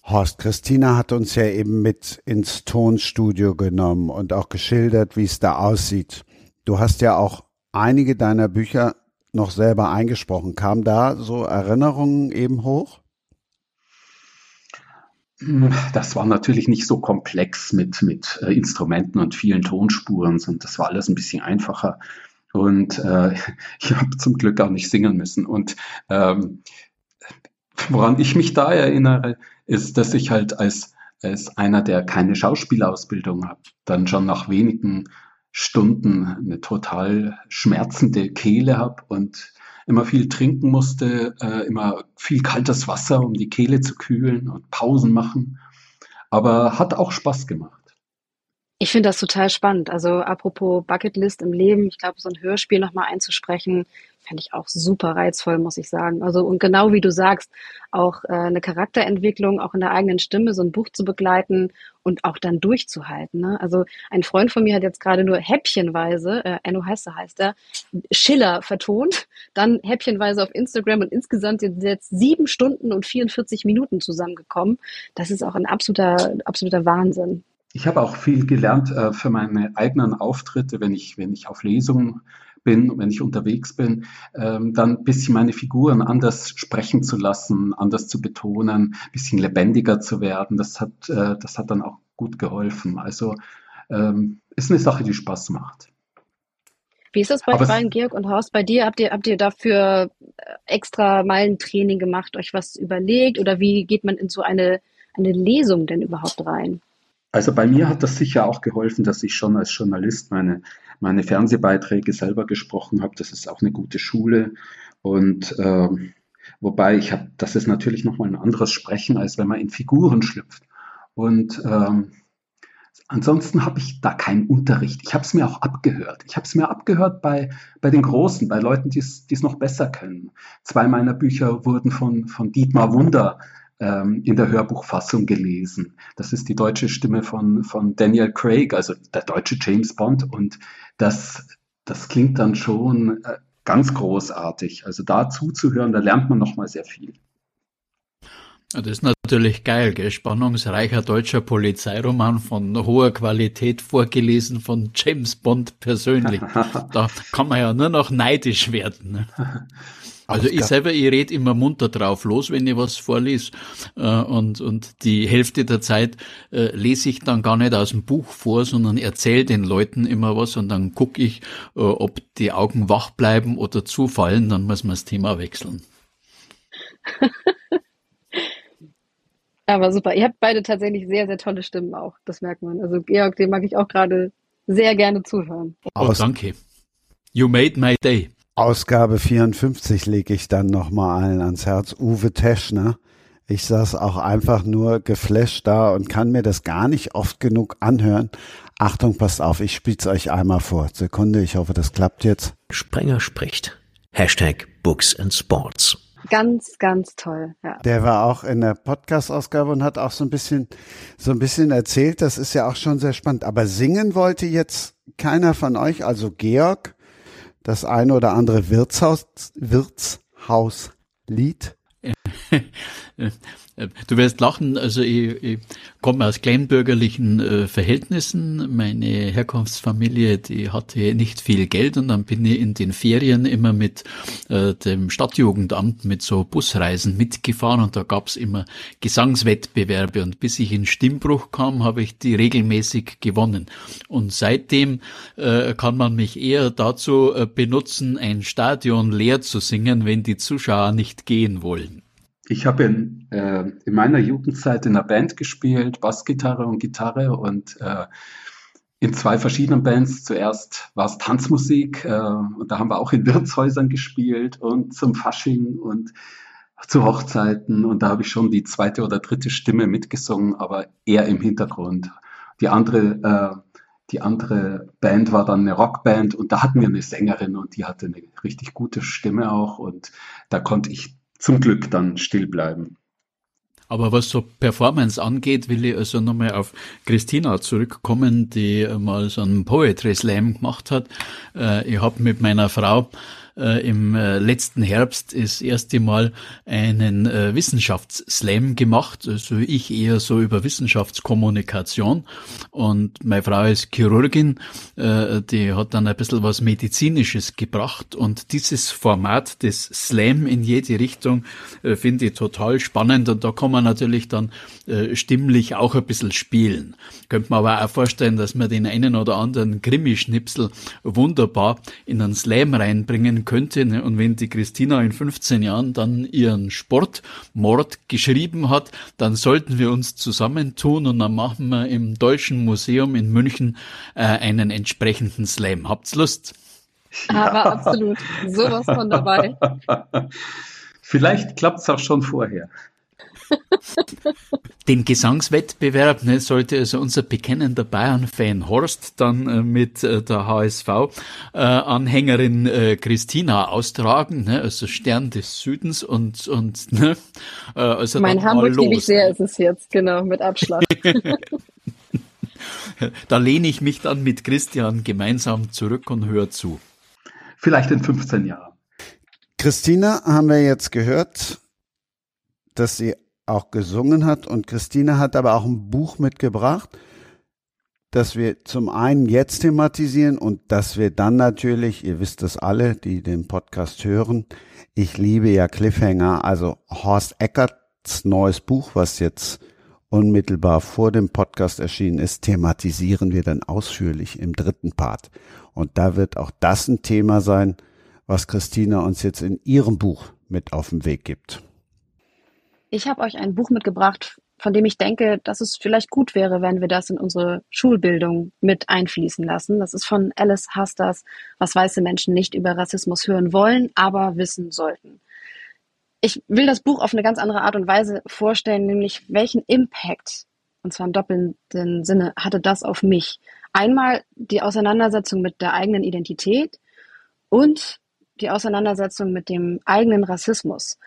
Horst, Christina hat uns ja eben mit ins Tonstudio genommen und auch geschildert, wie es da aussieht. Du hast ja auch einige deiner Bücher noch selber eingesprochen. Kam da so Erinnerungen eben hoch? Das war natürlich nicht so komplex mit, mit äh, Instrumenten und vielen Tonspuren, sondern das war alles ein bisschen einfacher. Und äh, ich habe zum Glück auch nicht singen müssen. Und ähm, woran ich mich da erinnere, ist, dass ich halt als, als einer, der keine Schauspielausbildung hat, dann schon nach wenigen Stunden eine total schmerzende Kehle habe und immer viel trinken musste, äh, immer viel kaltes Wasser, um die Kehle zu kühlen und Pausen machen. Aber hat auch Spaß gemacht. Ich finde das total spannend. Also apropos Bucketlist im Leben, ich glaube, so ein Hörspiel nochmal einzusprechen, fände ich auch super reizvoll, muss ich sagen. Also und genau wie du sagst, auch äh, eine Charakterentwicklung, auch in der eigenen Stimme, so ein Buch zu begleiten und auch dann durchzuhalten. Ne? Also ein Freund von mir hat jetzt gerade nur häppchenweise, äh, Enno Heiße heißt er, Schiller vertont, dann häppchenweise auf Instagram und insgesamt sind jetzt sieben Stunden und 44 Minuten zusammengekommen. Das ist auch ein absoluter, absoluter Wahnsinn. Ich habe auch viel gelernt äh, für meine eigenen Auftritte, wenn ich, wenn ich auf Lesungen bin, wenn ich unterwegs bin, ähm, dann ein bisschen meine Figuren anders sprechen zu lassen, anders zu betonen, ein bisschen lebendiger zu werden. Das hat, äh, das hat dann auch gut geholfen. Also ähm, ist eine Sache, die Spaß macht. Wie ist das bei Freien Georg und Horst? Bei dir habt ihr, habt ihr dafür äh, extra Meilentraining gemacht, euch was überlegt oder wie geht man in so eine, eine Lesung denn überhaupt rein? Also bei mir hat das sicher auch geholfen, dass ich schon als Journalist meine, meine Fernsehbeiträge selber gesprochen habe. Das ist auch eine gute Schule. Und äh, wobei ich habe, das ist natürlich nochmal ein anderes Sprechen, als wenn man in Figuren schlüpft. Und ähm, ansonsten habe ich da keinen Unterricht. Ich habe es mir auch abgehört. Ich habe es mir abgehört bei, bei den Großen, bei Leuten, die es noch besser können. Zwei meiner Bücher wurden von, von Dietmar Wunder ähm, in der Hörbuchfassung gelesen. Das ist die deutsche Stimme von, von Daniel Craig, also der deutsche James Bond. Und das, das klingt dann schon äh, ganz großartig. Also da zuzuhören, da lernt man nochmal sehr viel. Das ist natürlich geil, gell? spannungsreicher deutscher Polizeiroman von hoher Qualität vorgelesen von James Bond persönlich. da kann man ja nur noch neidisch werden. Ne? Also ich selber, ich rede immer munter drauf los, wenn ich was vorlese. Äh, und, und die Hälfte der Zeit äh, lese ich dann gar nicht aus dem Buch vor, sondern erzähle den Leuten immer was und dann gucke ich, äh, ob die Augen wach bleiben oder zufallen, dann muss man das Thema wechseln. Aber super. Ihr habt beide tatsächlich sehr, sehr tolle Stimmen auch. Das merkt man. Also Georg, dem mag ich auch gerade sehr gerne zuhören. Oh, danke. You made my day. Ausgabe 54 lege ich dann nochmal allen ans Herz. Uwe Teschner. Ich saß auch einfach nur geflasht da und kann mir das gar nicht oft genug anhören. Achtung, passt auf, ich spiel's euch einmal vor. Sekunde, ich hoffe, das klappt jetzt. Sprenger spricht. Hashtag Books and Sports. Ganz, ganz toll. Ja. Der war auch in der Podcast-Ausgabe und hat auch so ein bisschen, so ein bisschen erzählt. Das ist ja auch schon sehr spannend. Aber singen wollte jetzt keiner von euch, also Georg, das eine oder andere Wirtshaus, Wirtshauslied. Du wirst lachen, also ich, ich komme aus kleinbürgerlichen äh, Verhältnissen. Meine Herkunftsfamilie, die hatte nicht viel Geld und dann bin ich in den Ferien immer mit äh, dem Stadtjugendamt mit so Busreisen mitgefahren und da gab's immer Gesangswettbewerbe und bis ich in Stimmbruch kam, habe ich die regelmäßig gewonnen. Und seitdem äh, kann man mich eher dazu äh, benutzen, ein Stadion leer zu singen, wenn die Zuschauer nicht gehen wollen. Ich habe in, äh, in meiner Jugendzeit in einer Band gespielt, Bassgitarre und Gitarre und äh, in zwei verschiedenen Bands. Zuerst war es Tanzmusik äh, und da haben wir auch in Wirtshäusern gespielt und zum Fasching und zu Hochzeiten und da habe ich schon die zweite oder dritte Stimme mitgesungen, aber eher im Hintergrund. Die andere, äh, die andere Band war dann eine Rockband und da hatten wir eine Sängerin und die hatte eine richtig gute Stimme auch und da konnte ich zum Glück dann still bleiben. Aber was so Performance angeht, will ich also nochmal auf Christina zurückkommen, die mal so einen Poetry Slam gemacht hat. Äh, ich habe mit meiner Frau äh, im äh, letzten Herbst das erste Mal einen äh, Wissenschaftsslam gemacht, also ich eher so über Wissenschaftskommunikation. Und meine Frau ist Chirurgin, äh, die hat dann ein bisschen was Medizinisches gebracht. Und dieses Format des Slam in jede Richtung äh, finde ich total spannend. Und da kann man natürlich dann äh, stimmlich auch ein bisschen spielen. Könnte man aber auch vorstellen, dass man den einen oder anderen Krimi-Schnipsel wunderbar in einen Slam reinbringen könnte. Ne? Und wenn die Christina in 15 Jahren dann ihren Sportmord geschrieben hat, dann sollten wir uns zusammentun und dann machen wir im Deutschen Museum in München äh, einen entsprechenden Slam. Habt's Lust? Ja. Aber absolut. Sowas von dabei. Vielleicht klappt's auch schon vorher. Den Gesangswettbewerb ne, sollte also unser bekennender Bayern-Fan Horst dann äh, mit äh, der HSV-Anhängerin äh, äh, Christina austragen, ne, also Stern des Südens und und ne, äh, also mein Hamburg liebe ich sehr, ist es jetzt genau mit Abschlag. da lehne ich mich dann mit Christian gemeinsam zurück und höre zu. Vielleicht in 15 Jahren. Christina haben wir jetzt gehört, dass sie auch gesungen hat. Und Christine hat aber auch ein Buch mitgebracht, das wir zum einen jetzt thematisieren und dass wir dann natürlich, ihr wisst es alle, die den Podcast hören, ich liebe ja Cliffhanger, also Horst Eckerts neues Buch, was jetzt unmittelbar vor dem Podcast erschienen ist, thematisieren wir dann ausführlich im dritten Part. Und da wird auch das ein Thema sein, was Christina uns jetzt in ihrem Buch mit auf den Weg gibt. Ich habe euch ein Buch mitgebracht, von dem ich denke, dass es vielleicht gut wäre, wenn wir das in unsere Schulbildung mit einfließen lassen. Das ist von Alice Hasters, was weiße Menschen nicht über Rassismus hören wollen, aber wissen sollten. Ich will das Buch auf eine ganz andere Art und Weise vorstellen, nämlich welchen Impact, und zwar im doppelten Sinne, hatte das auf mich. Einmal die Auseinandersetzung mit der eigenen Identität und die Auseinandersetzung mit dem eigenen Rassismus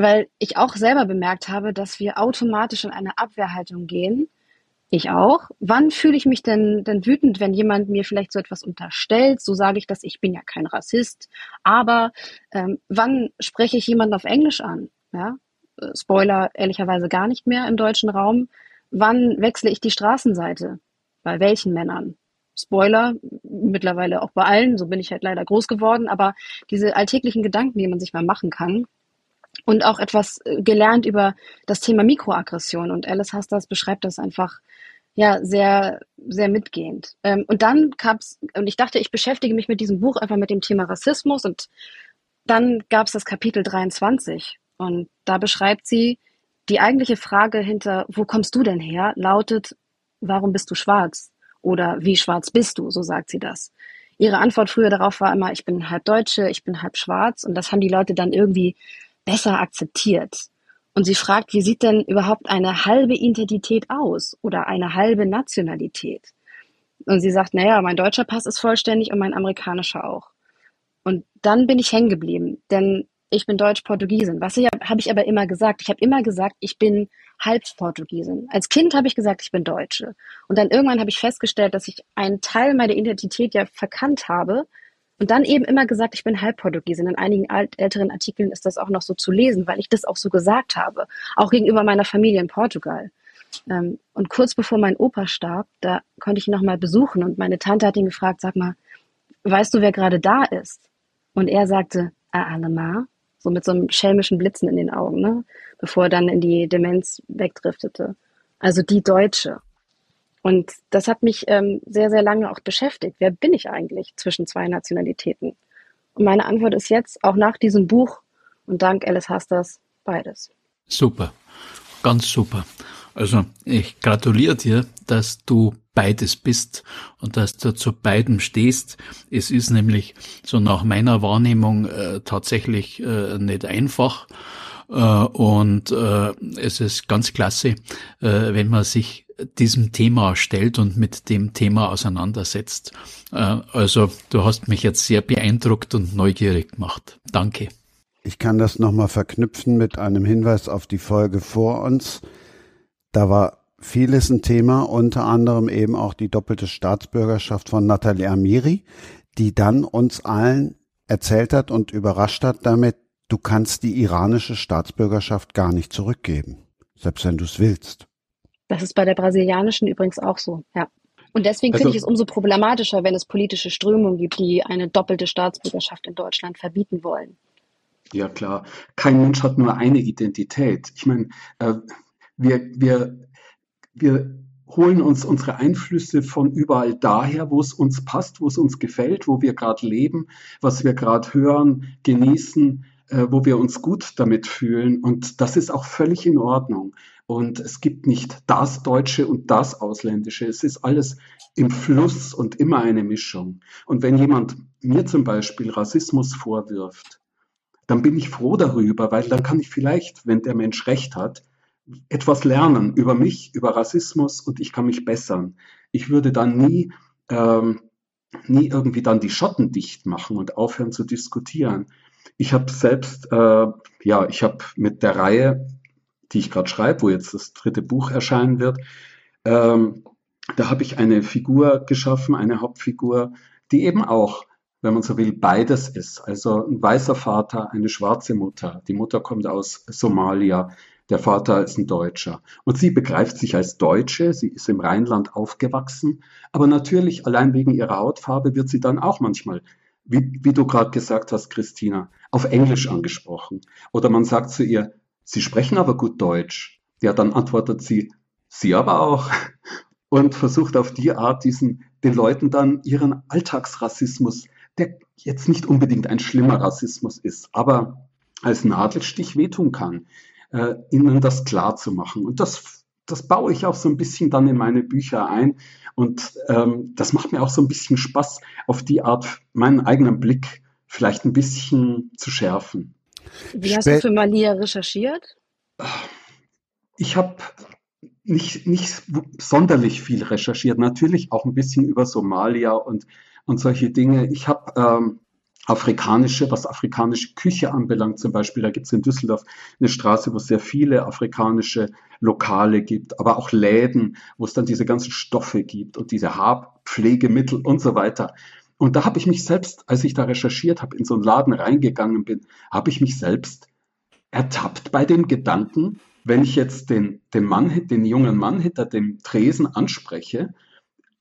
weil ich auch selber bemerkt habe, dass wir automatisch in eine Abwehrhaltung gehen. Ich auch. Wann fühle ich mich denn, denn wütend, wenn jemand mir vielleicht so etwas unterstellt? So sage ich das, ich bin ja kein Rassist. Aber ähm, wann spreche ich jemanden auf Englisch an? Ja? Äh, Spoiler, ehrlicherweise gar nicht mehr im deutschen Raum. Wann wechsle ich die Straßenseite? Bei welchen Männern? Spoiler, mittlerweile auch bei allen, so bin ich halt leider groß geworden, aber diese alltäglichen Gedanken, die man sich mal machen kann, und auch etwas äh, gelernt über das Thema Mikroaggression. Und Alice Hasters beschreibt das einfach ja sehr, sehr mitgehend. Ähm, und dann gab's, und ich dachte, ich beschäftige mich mit diesem Buch einfach mit dem Thema Rassismus und dann gab es das Kapitel 23 Und da beschreibt sie, die eigentliche Frage hinter, wo kommst du denn her, lautet, warum bist du schwarz? Oder wie schwarz bist du? So sagt sie das. Ihre Antwort früher darauf war immer, ich bin halb Deutsche, ich bin halb schwarz. Und das haben die Leute dann irgendwie besser akzeptiert. Und sie fragt, wie sieht denn überhaupt eine halbe Identität aus oder eine halbe Nationalität? Und sie sagt, naja, mein deutscher Pass ist vollständig und mein amerikanischer auch. Und dann bin ich hängen geblieben, denn ich bin Deutsch-Portugiesin. Was habe ich aber immer gesagt? Ich habe immer gesagt, ich bin halb Portugiesin. Als Kind habe ich gesagt, ich bin Deutsche. Und dann irgendwann habe ich festgestellt, dass ich einen Teil meiner Identität ja verkannt habe und dann eben immer gesagt, ich bin halb Portugiesin. In einigen alt, älteren Artikeln ist das auch noch so zu lesen, weil ich das auch so gesagt habe, auch gegenüber meiner Familie in Portugal. Ähm, und kurz bevor mein Opa starb, da konnte ich ihn noch mal besuchen und meine Tante hat ihn gefragt, sag mal, weißt du, wer gerade da ist? Und er sagte, ah, Alemar so mit so einem schelmischen Blitzen in den Augen, ne? bevor er dann in die Demenz wegdriftete. Also die Deutsche. Und das hat mich ähm, sehr, sehr lange auch beschäftigt. Wer bin ich eigentlich zwischen zwei Nationalitäten? Und meine Antwort ist jetzt, auch nach diesem Buch und dank Alice Hasters, beides. Super, ganz super. Also ich gratuliere dir, dass du beides bist und dass du zu beidem stehst. Es ist nämlich so nach meiner Wahrnehmung äh, tatsächlich äh, nicht einfach. Äh, und äh, es ist ganz klasse, äh, wenn man sich diesem Thema stellt und mit dem Thema auseinandersetzt. Also du hast mich jetzt sehr beeindruckt und neugierig gemacht. Danke. Ich kann das nochmal verknüpfen mit einem Hinweis auf die Folge vor uns. Da war vieles ein Thema, unter anderem eben auch die doppelte Staatsbürgerschaft von Nathalie Amiri, die dann uns allen erzählt hat und überrascht hat damit, du kannst die iranische Staatsbürgerschaft gar nicht zurückgeben, selbst wenn du es willst. Das ist bei der brasilianischen übrigens auch so, ja. Und deswegen also, finde ich es umso problematischer, wenn es politische Strömungen gibt, die eine doppelte Staatsbürgerschaft in Deutschland verbieten wollen. Ja, klar. Kein Mensch hat nur eine Identität. Ich meine, äh, wir, wir wir holen uns unsere Einflüsse von überall daher, wo es uns passt, wo es uns gefällt, wo wir gerade leben, was wir gerade hören, genießen, äh, wo wir uns gut damit fühlen. Und das ist auch völlig in Ordnung. Und es gibt nicht das Deutsche und das Ausländische. Es ist alles im Fluss und immer eine Mischung. Und wenn jemand mir zum Beispiel Rassismus vorwirft, dann bin ich froh darüber, weil dann kann ich vielleicht, wenn der Mensch recht hat, etwas lernen über mich, über Rassismus und ich kann mich bessern. Ich würde dann nie, ähm, nie irgendwie dann die Schotten dicht machen und aufhören zu diskutieren. Ich habe selbst, äh, ja, ich habe mit der Reihe, die ich gerade schreibe, wo jetzt das dritte Buch erscheinen wird, ähm, da habe ich eine Figur geschaffen, eine Hauptfigur, die eben auch, wenn man so will, beides ist. Also ein weißer Vater, eine schwarze Mutter. Die Mutter kommt aus Somalia. Der Vater ist ein Deutscher. Und sie begreift sich als Deutsche, sie ist im Rheinland aufgewachsen, aber natürlich allein wegen ihrer Hautfarbe wird sie dann auch manchmal, wie, wie du gerade gesagt hast, Christina, auf Englisch angesprochen. Oder man sagt zu ihr, Sie sprechen aber gut Deutsch. Ja, dann antwortet sie, Sie aber auch. Und versucht auf die Art diesen, den Leuten dann ihren Alltagsrassismus, der jetzt nicht unbedingt ein schlimmer Rassismus ist, aber als Nadelstich wehtun kann, äh, ihnen das klar zu machen. Und das, das baue ich auch so ein bisschen dann in meine Bücher ein. Und ähm, das macht mir auch so ein bisschen Spaß, auf die Art meinen eigenen Blick vielleicht ein bisschen zu schärfen. Wie hast du für Malia recherchiert? Ich habe nicht, nicht sonderlich viel recherchiert, natürlich auch ein bisschen über Somalia und, und solche Dinge. Ich habe ähm, afrikanische, was afrikanische Küche anbelangt zum Beispiel. Da gibt es in Düsseldorf eine Straße, wo es sehr viele afrikanische Lokale gibt, aber auch Läden, wo es dann diese ganzen Stoffe gibt und diese Haarpflegemittel und so weiter. Und da habe ich mich selbst, als ich da recherchiert habe, in so einen Laden reingegangen bin, habe ich mich selbst ertappt bei dem Gedanken, wenn ich jetzt den, den Mann, den jungen Mann hinter dem Tresen anspreche,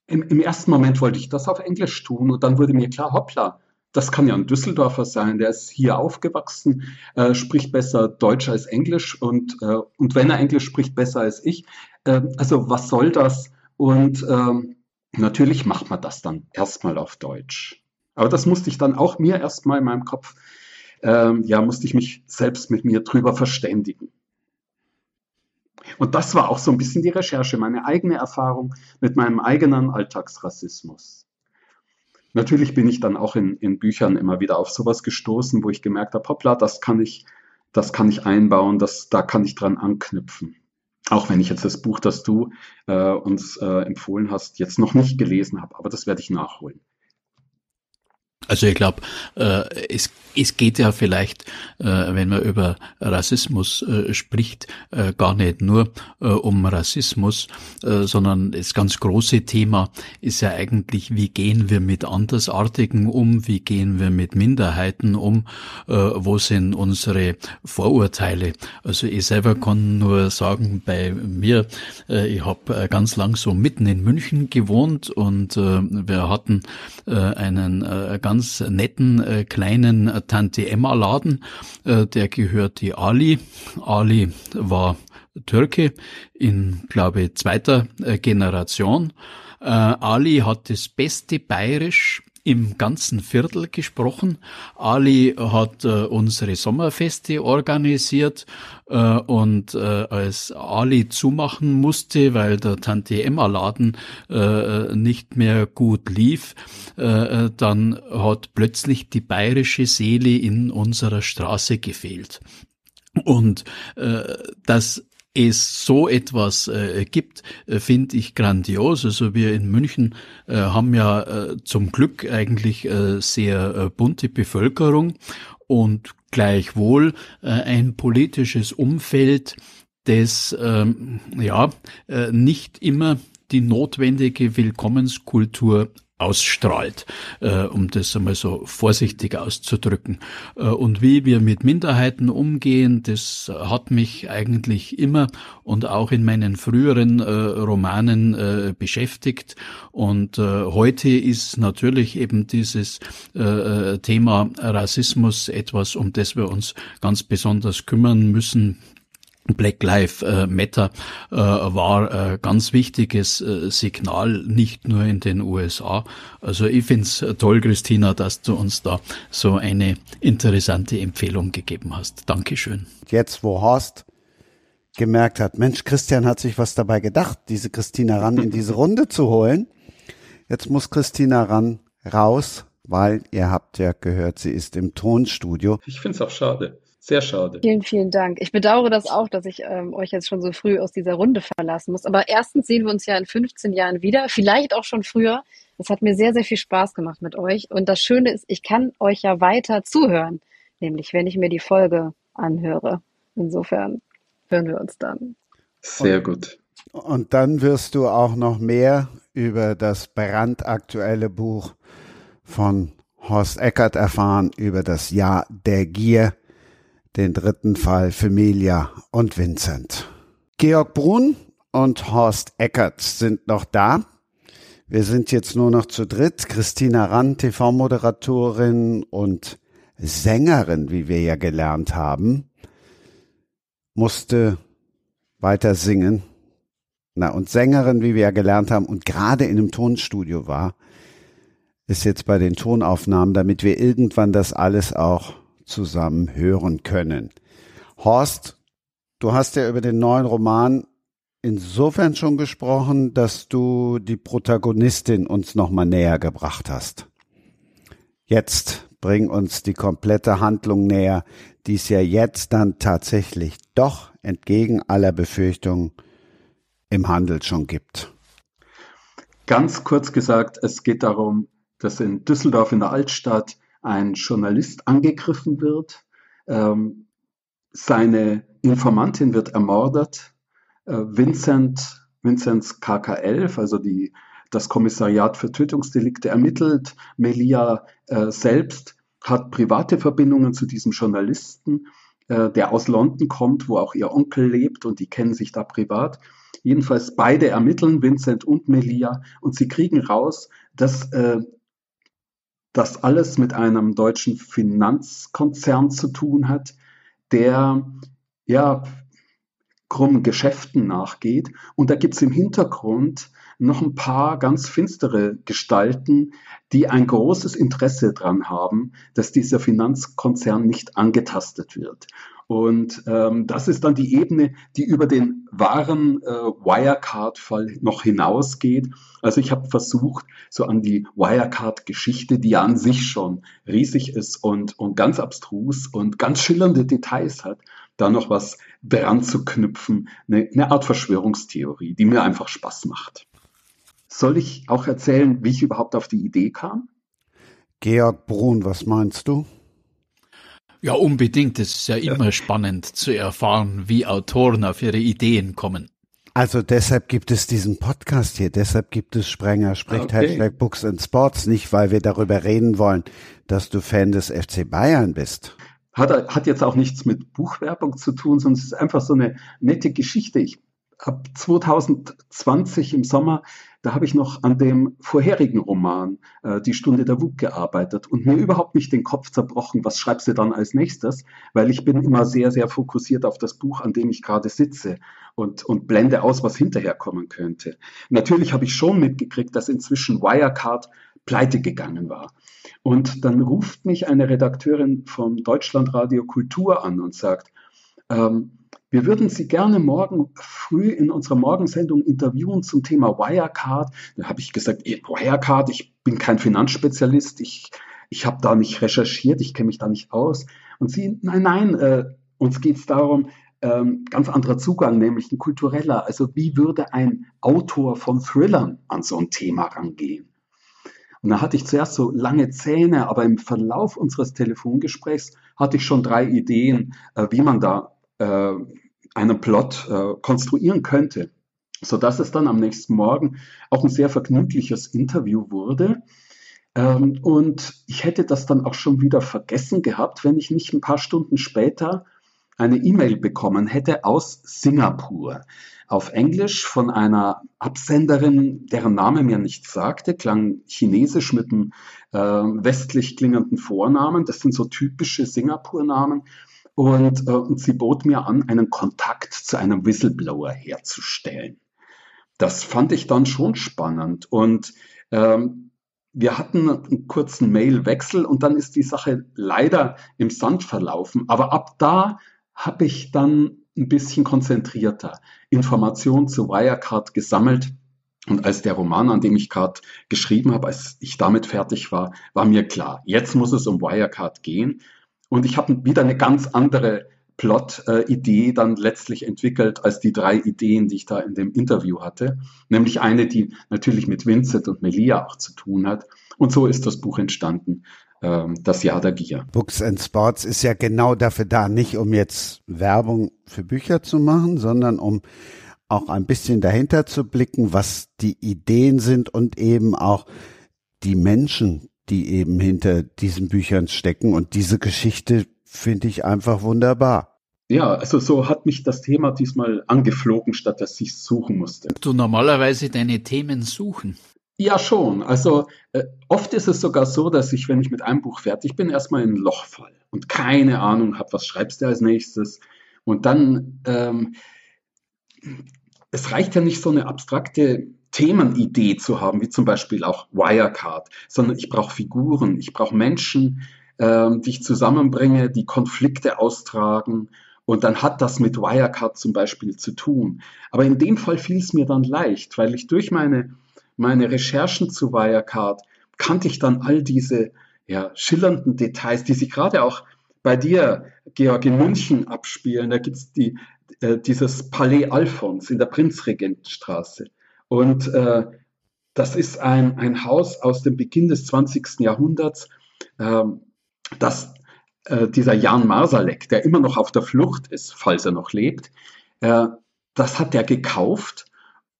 im, im ersten Moment wollte ich das auf Englisch tun und dann wurde mir klar, hoppla, das kann ja ein Düsseldorfer sein, der ist hier aufgewachsen, äh, spricht besser Deutsch als Englisch und, äh, und wenn er Englisch spricht, besser als ich. Äh, also was soll das? Und ähm, natürlich macht man das dann erstmal auf Deutsch. Aber das musste ich dann auch mir erstmal in meinem Kopf ähm, ja, musste ich mich selbst mit mir drüber verständigen. Und das war auch so ein bisschen die Recherche, meine eigene Erfahrung mit meinem eigenen Alltagsrassismus. Natürlich bin ich dann auch in, in Büchern immer wieder auf sowas gestoßen, wo ich gemerkt habe, hoppla, das kann ich, das kann ich einbauen, das, da kann ich dran anknüpfen. Auch wenn ich jetzt das Buch, das du äh, uns äh, empfohlen hast, jetzt noch nicht gelesen habe, aber das werde ich nachholen. Also ich glaube, äh, es, es geht ja vielleicht, äh, wenn man über Rassismus äh, spricht, äh, gar nicht nur äh, um Rassismus, äh, sondern das ganz große Thema ist ja eigentlich, wie gehen wir mit Andersartigen um, wie gehen wir mit Minderheiten um, äh, wo sind unsere Vorurteile. Also ich selber kann nur sagen, bei mir, äh, ich habe ganz lang so mitten in München gewohnt und äh, wir hatten äh, einen äh, ganz netten äh, kleinen äh, Tante Emma Laden. Äh, der gehört die Ali. Ali war Türke in, glaube zweiter äh, Generation. Äh, Ali hat das beste Bayerisch im ganzen Viertel gesprochen. Ali hat äh, unsere Sommerfeste organisiert äh, und äh, als Ali zumachen musste, weil der Tante Emma Laden äh, nicht mehr gut lief, äh, dann hat plötzlich die bayerische Seele in unserer Straße gefehlt. Und äh, das es so etwas äh, gibt, äh, finde ich grandios. Also wir in München äh, haben ja äh, zum Glück eigentlich äh, sehr bunte Bevölkerung und gleichwohl ein politisches Umfeld, das ähm, ja nicht immer die notwendige Willkommenskultur ausstrahlt, äh, um das einmal so vorsichtig auszudrücken. Äh, und wie wir mit Minderheiten umgehen, das hat mich eigentlich immer und auch in meinen früheren äh, Romanen äh, beschäftigt. Und äh, heute ist natürlich eben dieses äh, äh Thema Rassismus etwas, um das wir uns ganz besonders kümmern müssen. Black Lives äh, Matter äh, war ein äh, ganz wichtiges äh, Signal, nicht nur in den USA. Also ich find's toll, Christina, dass du uns da so eine interessante Empfehlung gegeben hast. Dankeschön. Jetzt, wo Horst gemerkt hat, Mensch, Christian hat sich was dabei gedacht, diese Christina ran in diese Runde zu holen. Jetzt muss Christina ran raus, weil ihr habt ja gehört, sie ist im Tonstudio. Ich find's auch schade. Sehr schade. Vielen, vielen Dank. Ich bedauere das auch, dass ich ähm, euch jetzt schon so früh aus dieser Runde verlassen muss. Aber erstens sehen wir uns ja in 15 Jahren wieder, vielleicht auch schon früher. Es hat mir sehr, sehr viel Spaß gemacht mit euch. Und das Schöne ist, ich kann euch ja weiter zuhören, nämlich wenn ich mir die Folge anhöre. Insofern hören wir uns dann. Sehr gut. Und dann wirst du auch noch mehr über das brandaktuelle Buch von Horst Eckert erfahren, über das Jahr der Gier den dritten Fall Familia und Vincent. Georg Brun und Horst Eckert sind noch da. Wir sind jetzt nur noch zu dritt. Christina Rand, TV-Moderatorin und Sängerin, wie wir ja gelernt haben, musste weiter singen. Na, und Sängerin, wie wir ja gelernt haben, und gerade in einem Tonstudio war, ist jetzt bei den Tonaufnahmen, damit wir irgendwann das alles auch zusammen hören können. Horst, du hast ja über den neuen Roman insofern schon gesprochen, dass du die Protagonistin uns nochmal näher gebracht hast. Jetzt bring uns die komplette Handlung näher, die es ja jetzt dann tatsächlich doch entgegen aller Befürchtungen im Handel schon gibt. Ganz kurz gesagt, es geht darum, dass in Düsseldorf in der Altstadt ein Journalist angegriffen wird. Ähm, seine Informantin wird ermordet. Äh, Vincent, Vincents KK11, also die, das Kommissariat für Tötungsdelikte, ermittelt. Melia äh, selbst hat private Verbindungen zu diesem Journalisten, äh, der aus London kommt, wo auch ihr Onkel lebt und die kennen sich da privat. Jedenfalls beide ermitteln, Vincent und Melia, und sie kriegen raus, dass äh, das alles mit einem deutschen Finanzkonzern zu tun hat, der ja krummen Geschäften nachgeht. Und da gibt's im Hintergrund noch ein paar ganz finstere Gestalten, die ein großes Interesse daran haben, dass dieser Finanzkonzern nicht angetastet wird. Und ähm, das ist dann die Ebene, die über den wahren äh, Wirecard-Fall noch hinausgeht. Also ich habe versucht, so an die Wirecard-Geschichte, die ja an sich schon riesig ist und, und ganz abstrus und ganz schillernde Details hat, da noch was dran zu knüpfen. Eine, eine Art Verschwörungstheorie, die mir einfach Spaß macht. Soll ich auch erzählen, wie ich überhaupt auf die Idee kam? Georg Brun, was meinst du? Ja, unbedingt. Es ist ja immer ja. spannend zu erfahren, wie Autoren auf ihre Ideen kommen. Also deshalb gibt es diesen Podcast hier, deshalb gibt es Sprenger spricht okay. Hashtag Books and Sports, nicht weil wir darüber reden wollen, dass du Fan des FC Bayern bist. Hat, hat jetzt auch nichts mit Buchwerbung zu tun, sondern es ist einfach so eine nette Geschichte. Ich ab 2020 im Sommer, da habe ich noch an dem vorherigen Roman äh, Die Stunde der Wut gearbeitet und mir überhaupt nicht den Kopf zerbrochen, was schreibst du dann als nächstes, weil ich bin immer sehr, sehr fokussiert auf das Buch, an dem ich gerade sitze und, und blende aus, was hinterher kommen könnte. Natürlich habe ich schon mitgekriegt, dass inzwischen Wirecard pleite gegangen war. Und dann ruft mich eine Redakteurin vom Deutschlandradio Kultur an und sagt, ähm, wir würden Sie gerne morgen früh in unserer Morgensendung interviewen zum Thema Wirecard. Da habe ich gesagt, eh, Wirecard, ich bin kein Finanzspezialist, ich, ich habe da nicht recherchiert, ich kenne mich da nicht aus. Und sie, nein, nein, äh, uns geht es darum, ähm, ganz anderer Zugang, nämlich ein kultureller. Also wie würde ein Autor von Thrillern an so ein Thema rangehen? Und da hatte ich zuerst so lange Zähne, aber im Verlauf unseres Telefongesprächs hatte ich schon drei Ideen, äh, wie man da äh, einen Plot äh, konstruieren könnte, so dass es dann am nächsten Morgen auch ein sehr vergnügliches Interview wurde. Ähm, und ich hätte das dann auch schon wieder vergessen gehabt, wenn ich nicht ein paar Stunden später eine E-Mail bekommen hätte aus Singapur. Auf Englisch von einer Absenderin, deren Name mir nichts sagte, klang chinesisch mit einem äh, westlich klingenden Vornamen. Das sind so typische Singapur-Namen. Und, äh, sie bot mir an, einen Kontakt zu einem Whistleblower herzustellen. Das fand ich dann schon spannend. Und ähm, wir hatten einen kurzen Mailwechsel und dann ist die Sache leider im Sand verlaufen. Aber ab da habe ich dann ein bisschen konzentrierter Informationen zu Wirecard gesammelt. Und als der Roman, an dem ich gerade geschrieben habe, als ich damit fertig war, war mir klar, jetzt muss es um Wirecard gehen. Und ich habe wieder eine ganz andere Plot-Idee dann letztlich entwickelt als die drei Ideen, die ich da in dem Interview hatte. Nämlich eine, die natürlich mit Vincent und Melia auch zu tun hat. Und so ist das Buch entstanden. Ähm, das Jahr der Gier. Books and Sports ist ja genau dafür da, nicht um jetzt Werbung für Bücher zu machen, sondern um auch ein bisschen dahinter zu blicken, was die Ideen sind und eben auch die Menschen, die eben hinter diesen Büchern stecken. Und diese Geschichte finde ich einfach wunderbar. Ja, also so hat mich das Thema diesmal angeflogen, statt dass ich suchen musste. Du normalerweise deine Themen suchen. Ja, schon. Also äh, oft ist es sogar so, dass ich, wenn ich mit einem Buch fertig bin, erstmal in ein Loch fall und keine Ahnung habe, was schreibst du als nächstes. Und dann, ähm, es reicht ja nicht so eine abstrakte Themenidee zu haben, wie zum Beispiel auch Wirecard, sondern ich brauche Figuren, ich brauche Menschen, ähm, die ich zusammenbringe, die Konflikte austragen. Und dann hat das mit Wirecard zum Beispiel zu tun. Aber in dem Fall fiel es mir dann leicht, weil ich durch meine, meine Recherchen zu Wirecard kannte ich dann all diese ja, schillernden Details, die sich gerade auch bei dir, Georg, in München abspielen. Da gibt's die, äh, dieses Palais Alphons in der Prinzregentenstraße. Und äh, das ist ein, ein Haus aus dem Beginn des 20. Jahrhunderts, äh, das äh, dieser Jan Masalek, der immer noch auf der Flucht ist, falls er noch lebt, äh, das hat er gekauft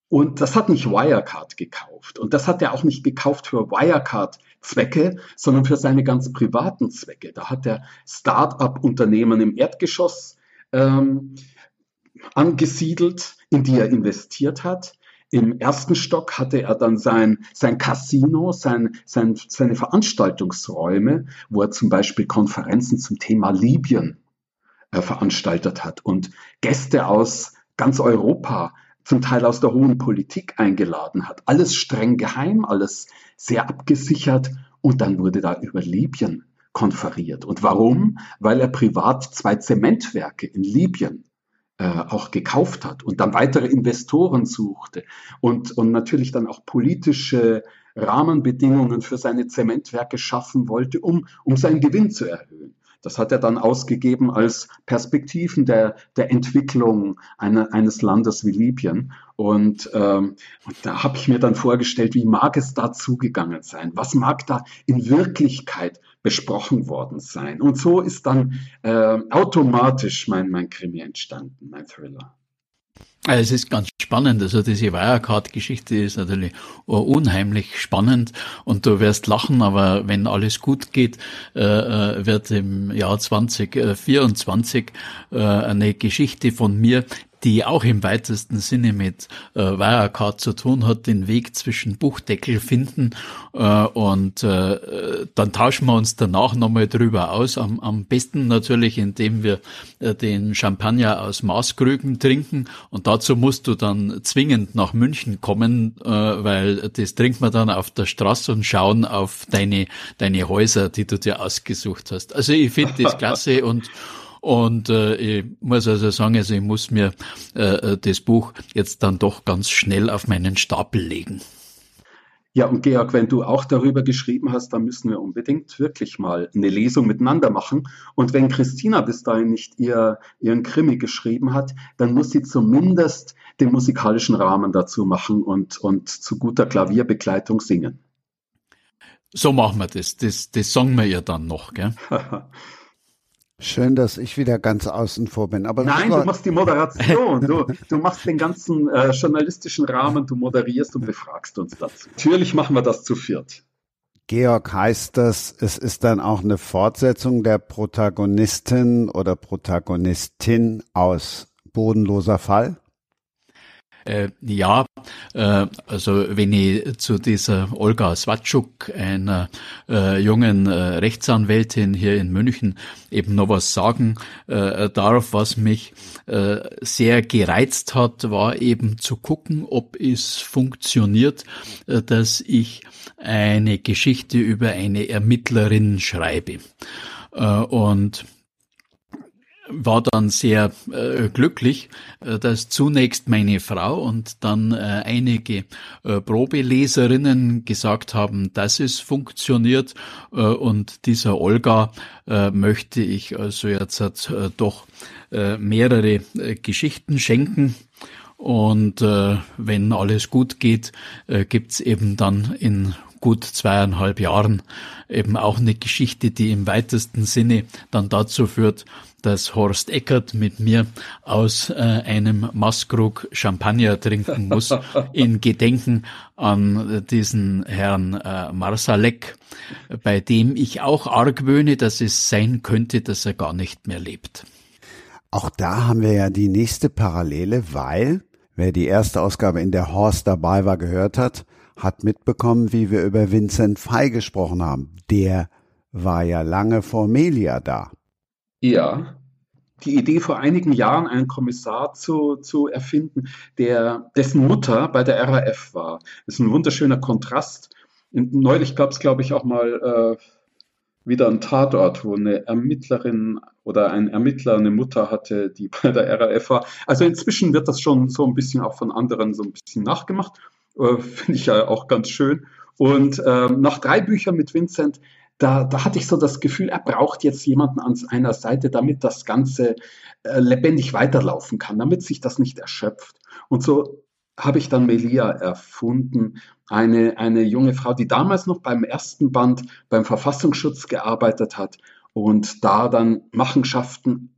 und das hat nicht Wirecard gekauft. Und das hat er auch nicht gekauft für Wirecard-Zwecke, sondern für seine ganz privaten Zwecke. Da hat er Start-up-Unternehmen im Erdgeschoss ähm, angesiedelt, in die er investiert hat. Im ersten Stock hatte er dann sein, sein Casino, sein, sein, seine Veranstaltungsräume, wo er zum Beispiel Konferenzen zum Thema Libyen äh, veranstaltet hat und Gäste aus ganz Europa, zum Teil aus der hohen Politik eingeladen hat. Alles streng geheim, alles sehr abgesichert. Und dann wurde da über Libyen konferiert. Und warum? Weil er privat zwei Zementwerke in Libyen auch gekauft hat und dann weitere Investoren suchte und, und natürlich dann auch politische Rahmenbedingungen für seine Zementwerke schaffen wollte, um, um seinen Gewinn zu erhöhen. Das hat er dann ausgegeben als Perspektiven der, der Entwicklung eine, eines Landes wie Libyen. Und, ähm, und da habe ich mir dann vorgestellt, wie mag es da zugegangen sein? Was mag da in Wirklichkeit besprochen worden sein? Und so ist dann äh, automatisch mein, mein Krimi entstanden, mein Thriller. Es ist ganz spannend. Also diese Wirecard-Geschichte ist natürlich unheimlich spannend und du wirst lachen, aber wenn alles gut geht, äh, äh wird im Jahr 2024 äh, eine Geschichte von mir die auch im weitesten Sinne mit äh, Wirecard zu tun hat, den Weg zwischen Buchdeckel finden äh, und äh, dann tauschen wir uns danach nochmal drüber aus. Am, am besten natürlich, indem wir äh, den Champagner aus Maßkrügen trinken und dazu musst du dann zwingend nach München kommen, äh, weil das trinkt man dann auf der Straße und schauen auf deine, deine Häuser, die du dir ausgesucht hast. Also ich finde das klasse und und äh, ich muss also sagen, also ich muss mir äh, das Buch jetzt dann doch ganz schnell auf meinen Stapel legen. Ja, und Georg, wenn du auch darüber geschrieben hast, dann müssen wir unbedingt wirklich mal eine Lesung miteinander machen. Und wenn Christina bis dahin nicht ihr, ihren Krimi geschrieben hat, dann muss sie zumindest den musikalischen Rahmen dazu machen und, und zu guter Klavierbegleitung singen. So machen wir das. Das, das sagen wir ja dann noch, gell? Schön, dass ich wieder ganz außen vor bin. Aber Nein, du machst die Moderation. Du, du machst den ganzen äh, journalistischen Rahmen, du moderierst und befragst uns dazu. Natürlich machen wir das zu viert. Georg, heißt das, es ist dann auch eine Fortsetzung der Protagonistin oder Protagonistin aus Bodenloser Fall? Äh, ja, äh, also wenn ich zu dieser Olga Swatschuk, einer äh, jungen äh, Rechtsanwältin hier in München, eben noch was sagen äh, darf, was mich äh, sehr gereizt hat, war eben zu gucken, ob es funktioniert, dass ich eine Geschichte über eine Ermittlerin schreibe. und war dann sehr äh, glücklich, äh, dass zunächst meine Frau und dann äh, einige äh, Probeleserinnen gesagt haben, dass es funktioniert äh, und dieser Olga äh, möchte ich also jetzt doch mehrere Geschichten schenken. Und wenn alles gut geht, gibt's eben dann in gut zweieinhalb Jahren eben auch eine Geschichte, die im weitesten Sinne dann dazu führt, dass Horst Eckert mit mir aus äh, einem Maskrug Champagner trinken muss, in Gedenken an diesen Herrn äh, Marsalek, bei dem ich auch argwöhne, dass es sein könnte, dass er gar nicht mehr lebt. Auch da haben wir ja die nächste Parallele, weil wer die erste Ausgabe in der Horst dabei war, gehört hat, hat mitbekommen, wie wir über Vincent Fey gesprochen haben. Der war ja lange vor Melia da. Ja, die Idee vor einigen Jahren, einen Kommissar zu, zu erfinden, der, dessen Mutter bei der RAF war. Das ist ein wunderschöner Kontrast. Neulich gab es, glaube ich, auch mal äh, wieder einen Tatort, wo eine Ermittlerin oder ein Ermittler eine Mutter hatte, die bei der RAF war. Also inzwischen wird das schon so ein bisschen auch von anderen so ein bisschen nachgemacht. Äh, Finde ich ja auch ganz schön. Und äh, nach drei Büchern mit Vincent da, da hatte ich so das Gefühl, er braucht jetzt jemanden an seiner Seite, damit das Ganze äh, lebendig weiterlaufen kann, damit sich das nicht erschöpft. Und so habe ich dann Melia erfunden, eine, eine junge Frau, die damals noch beim ersten Band beim Verfassungsschutz gearbeitet hat und da dann Machenschaften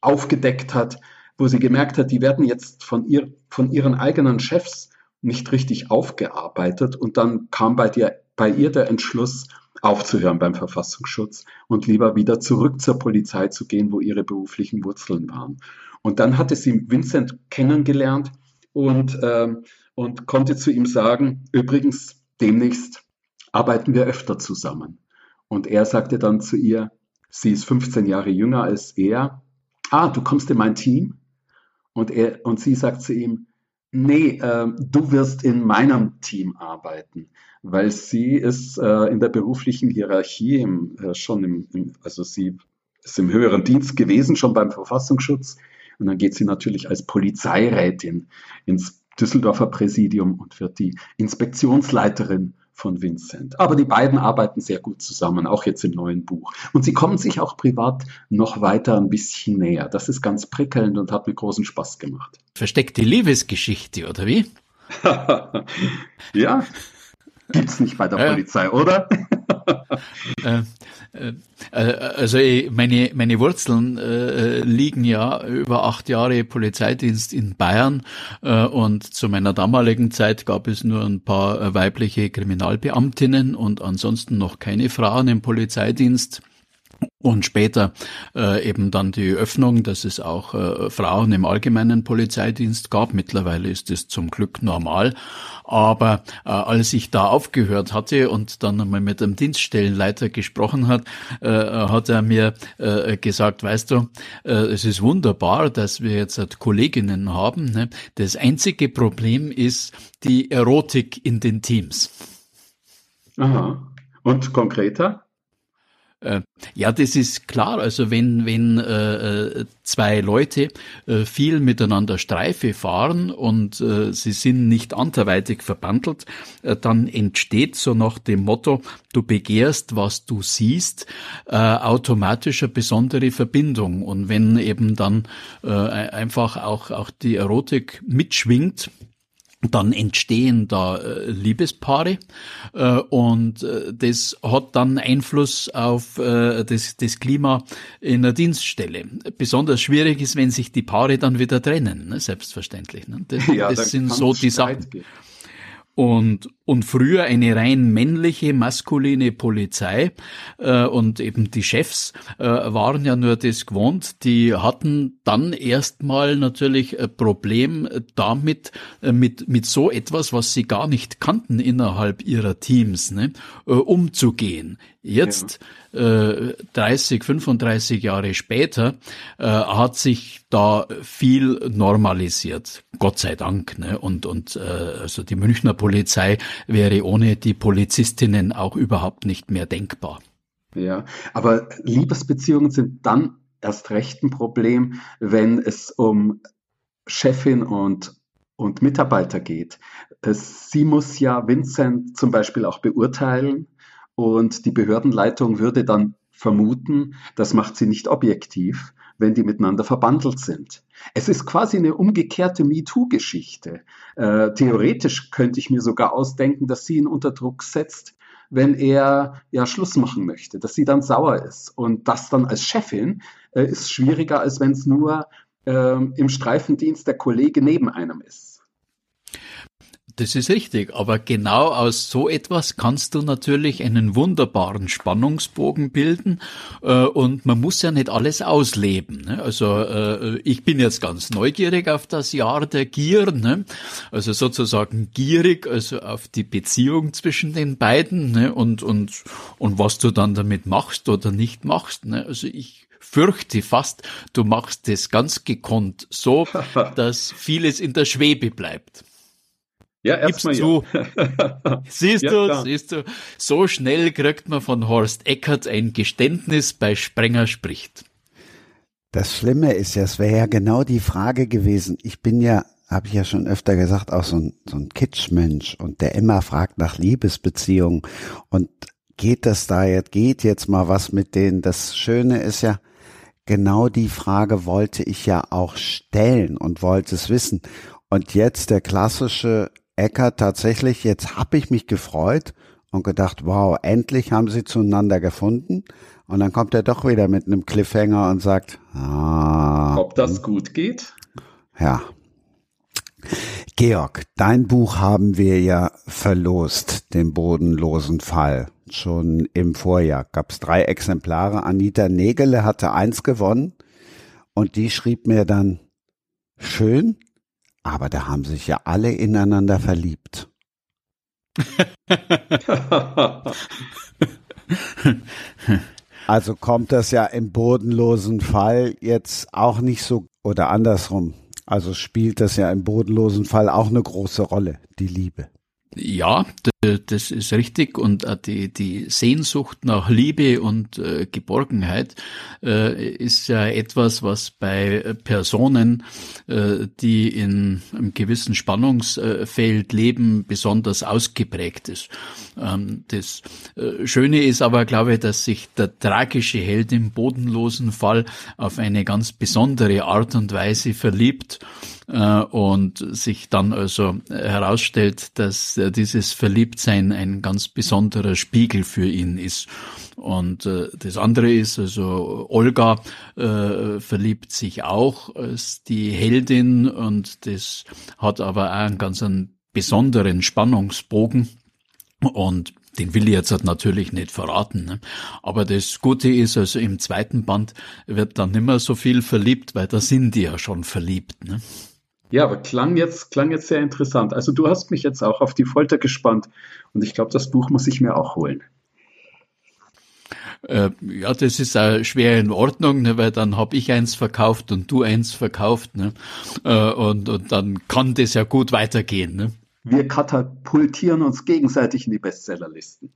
aufgedeckt hat, wo sie gemerkt hat, die werden jetzt von, ihr, von ihren eigenen Chefs nicht richtig aufgearbeitet. Und dann kam bei, dir, bei ihr der Entschluss, aufzuhören beim Verfassungsschutz und lieber wieder zurück zur Polizei zu gehen, wo ihre beruflichen Wurzeln waren. Und dann hatte sie Vincent kennengelernt und, ähm, und konnte zu ihm sagen, übrigens, demnächst arbeiten wir öfter zusammen. Und er sagte dann zu ihr, sie ist 15 Jahre jünger als er, ah, du kommst in mein Team? Und, er, und sie sagt zu ihm, nee, äh, du wirst in meinem Team arbeiten, weil sie ist äh, in der beruflichen Hierarchie im, äh, schon im, im, also sie ist im höheren Dienst gewesen, schon beim Verfassungsschutz. Und dann geht sie natürlich als Polizeirätin ins Düsseldorfer Präsidium und wird die Inspektionsleiterin von Vincent. Aber die beiden arbeiten sehr gut zusammen, auch jetzt im neuen Buch. Und sie kommen sich auch privat noch weiter ein bisschen näher. Das ist ganz prickelnd und hat mir großen Spaß gemacht. Versteckte Liebesgeschichte, oder wie? ja, gibt's nicht bei der ja. Polizei, oder? äh, äh, also meine, meine Wurzeln äh, liegen ja über acht Jahre Polizeidienst in Bayern äh, und zu meiner damaligen Zeit gab es nur ein paar weibliche Kriminalbeamtinnen und ansonsten noch keine Frauen im Polizeidienst. Und später äh, eben dann die Öffnung, dass es auch äh, Frauen im allgemeinen Polizeidienst gab. Mittlerweile ist es zum Glück normal. Aber äh, als ich da aufgehört hatte und dann einmal mit dem Dienststellenleiter gesprochen hat, äh, hat er mir äh, gesagt, weißt du, äh, es ist wunderbar, dass wir jetzt halt Kolleginnen haben. Ne? Das einzige Problem ist die Erotik in den Teams. Aha. Und konkreter? Äh, ja, das ist klar. Also wenn wenn äh, äh, zwei Leute äh, viel miteinander Streife fahren und äh, sie sind nicht anderweitig verbandelt, äh, dann entsteht so nach dem Motto: Du begehrst, was du siehst, äh, automatisch eine besondere Verbindung. Und wenn eben dann äh, einfach auch auch die Erotik mitschwingt, dann entstehen da äh, Liebespaare äh, und äh, das hat dann Einfluss auf das, das Klima in der Dienststelle. Besonders schwierig ist, wenn sich die Paare dann wieder trennen, ne? selbstverständlich. Ne? Das, ja, das sind so die Sachen. Geben. Und, und früher eine rein männliche, maskuline Polizei äh, und eben die Chefs äh, waren ja nur das gewohnt. Die hatten dann erstmal natürlich ein Problem damit, äh, mit, mit so etwas, was sie gar nicht kannten innerhalb ihrer Teams, ne, äh, umzugehen. Jetzt, ja. Äh, 30, 35 Jahre später, äh, hat sich da viel normalisiert. Gott sei Dank. Ne? Und, und äh, also die Münchner Polizei wäre ohne die Polizistinnen auch überhaupt nicht mehr denkbar. Ja, aber Liebesbeziehungen sind dann erst recht ein Problem, wenn es um Chefin und und Mitarbeiter geht. Sie muss ja Vincent zum Beispiel auch beurteilen und die Behördenleitung würde dann vermuten, das macht sie nicht objektiv, wenn die miteinander verbandelt sind. Es ist quasi eine umgekehrte MeToo-Geschichte. Äh, theoretisch könnte ich mir sogar ausdenken, dass sie ihn unter Druck setzt, wenn er ja Schluss machen möchte, dass sie dann sauer ist. Und das dann als Chefin äh, ist schwieriger, als wenn es nur äh, im Streifendienst der Kollege neben einem ist. Das ist richtig, aber genau aus so etwas kannst du natürlich einen wunderbaren Spannungsbogen bilden äh, und man muss ja nicht alles ausleben. Ne? Also äh, ich bin jetzt ganz neugierig auf das Jahr der Gier, ne? also sozusagen gierig, also auf die Beziehung zwischen den beiden ne? und und und was du dann damit machst oder nicht machst. Ne? Also ich fürchte fast, du machst das ganz gekonnt so, dass vieles in der Schwebe bleibt. Ja, erstmal zu. Ja. siehst ja, du, klar. siehst du, so schnell kriegt man von Horst Eckert ein Geständnis bei Sprenger spricht. Das Schlimme ist ja, es wäre ja genau die Frage gewesen. Ich bin ja, habe ich ja schon öfter gesagt, auch so ein, so ein Kitschmensch und der immer fragt nach Liebesbeziehungen und geht das da jetzt, geht jetzt mal was mit denen. Das Schöne ist ja, genau die Frage wollte ich ja auch stellen und wollte es wissen. Und jetzt der klassische Eckert tatsächlich, jetzt habe ich mich gefreut und gedacht, wow, endlich haben sie zueinander gefunden. Und dann kommt er doch wieder mit einem Cliffhanger und sagt, ah, ob das gut geht? Ja. Georg, dein Buch haben wir ja verlost, den bodenlosen Fall. Schon im Vorjahr gab es drei Exemplare. Anita Nägele hatte eins gewonnen und die schrieb mir dann, schön, aber da haben sich ja alle ineinander verliebt. also kommt das ja im bodenlosen Fall jetzt auch nicht so oder andersrum. Also spielt das ja im bodenlosen Fall auch eine große Rolle, die Liebe. Ja, das ist richtig und die, die Sehnsucht nach Liebe und äh, Geborgenheit äh, ist ja etwas, was bei Personen, äh, die in einem gewissen Spannungsfeld leben, besonders ausgeprägt ist. Ähm, das äh, Schöne ist aber, glaube ich, dass sich der tragische Held im bodenlosen Fall auf eine ganz besondere Art und Weise verliebt äh, und sich dann also herausstellt, dass äh, dieses Verliebtsein ein ganz besonderer Spiegel für ihn ist. Und äh, das andere ist, also Olga äh, verliebt sich auch als die Heldin und das hat aber auch einen ganz einen besonderen Spannungsbogen. Und den will ich jetzt halt natürlich nicht verraten. Ne? Aber das Gute ist, also im zweiten Band wird dann nicht mehr so viel verliebt, weil da sind die ja schon verliebt. Ne? Ja, aber klang jetzt, klang jetzt sehr interessant. Also du hast mich jetzt auch auf die Folter gespannt und ich glaube, das Buch muss ich mir auch holen. Äh, ja, das ist auch schwer in Ordnung, ne, weil dann habe ich eins verkauft und du eins verkauft. Ne? Äh, und, und dann kann das ja gut weitergehen. Ne? Wir katapultieren uns gegenseitig in die Bestsellerlisten.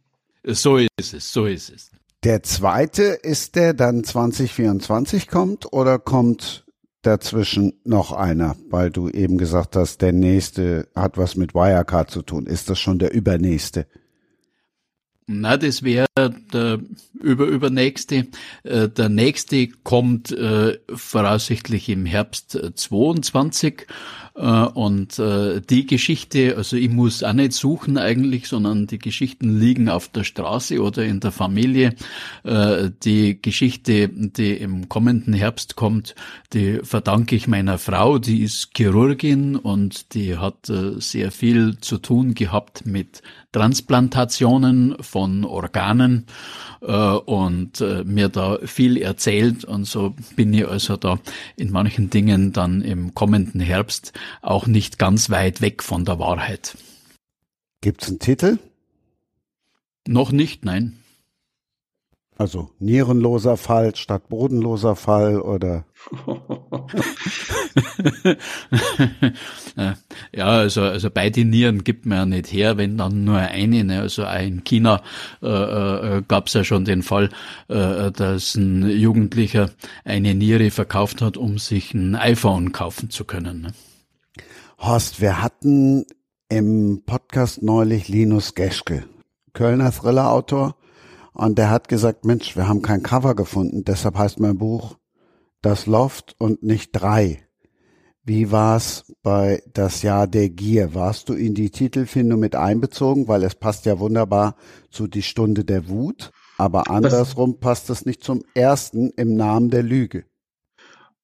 So ist es, so ist es. Der zweite, ist der dann 2024 kommt oder kommt dazwischen noch einer, weil du eben gesagt hast, der nächste hat was mit Wirecard zu tun. Ist das schon der übernächste? Na, das wäre der über übernächste. Äh, der nächste kommt äh, voraussichtlich im Herbst 22 äh, und äh, die Geschichte, also ich muss auch nicht suchen eigentlich, sondern die Geschichten liegen auf der Straße oder in der Familie. Äh, die Geschichte, die im kommenden Herbst kommt, die verdanke ich meiner Frau, die ist Chirurgin und die hat sehr viel zu tun gehabt mit Transplantationen von Organen und mir da viel erzählt und so bin ich also da in manchen Dingen dann im kommenden Herbst auch nicht ganz weit weg von der Wahrheit. Gibt's einen Titel? Noch nicht, nein. Also nierenloser Fall statt bodenloser Fall oder? ja, also, also beide Nieren gibt man ja nicht her, wenn dann nur eine. Ne? Also auch in China äh, äh, gab es ja schon den Fall, äh, dass ein Jugendlicher eine Niere verkauft hat, um sich ein iPhone kaufen zu können. Ne? Horst, wir hatten im Podcast neulich Linus Geschke, Kölner Thriller-Autor, und der hat gesagt, Mensch, wir haben kein Cover gefunden, deshalb heißt mein Buch Das Loft und nicht drei. Wie war's bei Das Jahr der Gier? Warst du in die Titelfindung mit einbezogen, weil es passt ja wunderbar zu Die Stunde der Wut, aber andersrum passt es nicht zum ersten im Namen der Lüge.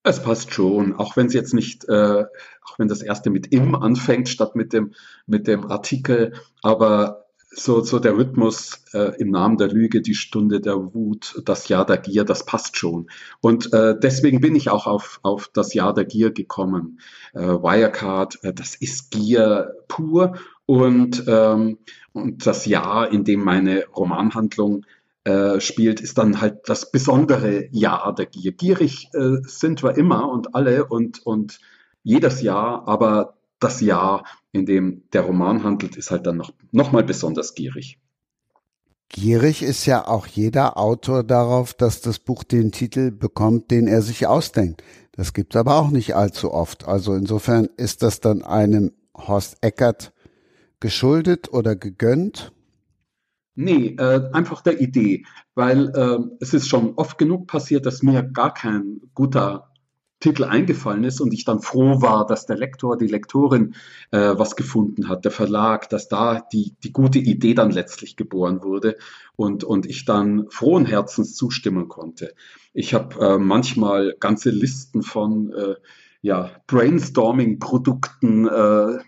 Es passt schon, auch wenn es jetzt nicht, äh, auch wenn das erste mit im anfängt statt mit dem mit dem Artikel, aber so so der Rhythmus äh, im Namen der Lüge, die Stunde der Wut, das Jahr der Gier, das passt schon. Und äh, deswegen bin ich auch auf auf das Jahr der Gier gekommen. Äh, Wirecard, äh, das ist Gier pur und ähm, und das Jahr, in dem meine Romanhandlung äh, spielt, ist dann halt das besondere Jahr der Gier. Gierig äh, sind wir immer und alle und, und jedes Jahr, aber das Jahr, in dem der Roman handelt, ist halt dann noch, noch mal besonders gierig. Gierig ist ja auch jeder Autor darauf, dass das Buch den Titel bekommt, den er sich ausdenkt. Das gibt's aber auch nicht allzu oft. Also insofern ist das dann einem Horst Eckert geschuldet oder gegönnt? Nee, äh, einfach der Idee, weil äh, es ist schon oft genug passiert, dass mir gar kein guter Titel eingefallen ist und ich dann froh war, dass der Lektor, die Lektorin äh, was gefunden hat, der Verlag, dass da die, die gute Idee dann letztlich geboren wurde und, und ich dann frohen Herzens zustimmen konnte. Ich habe äh, manchmal ganze Listen von äh, ja, Brainstorming-Produkten äh,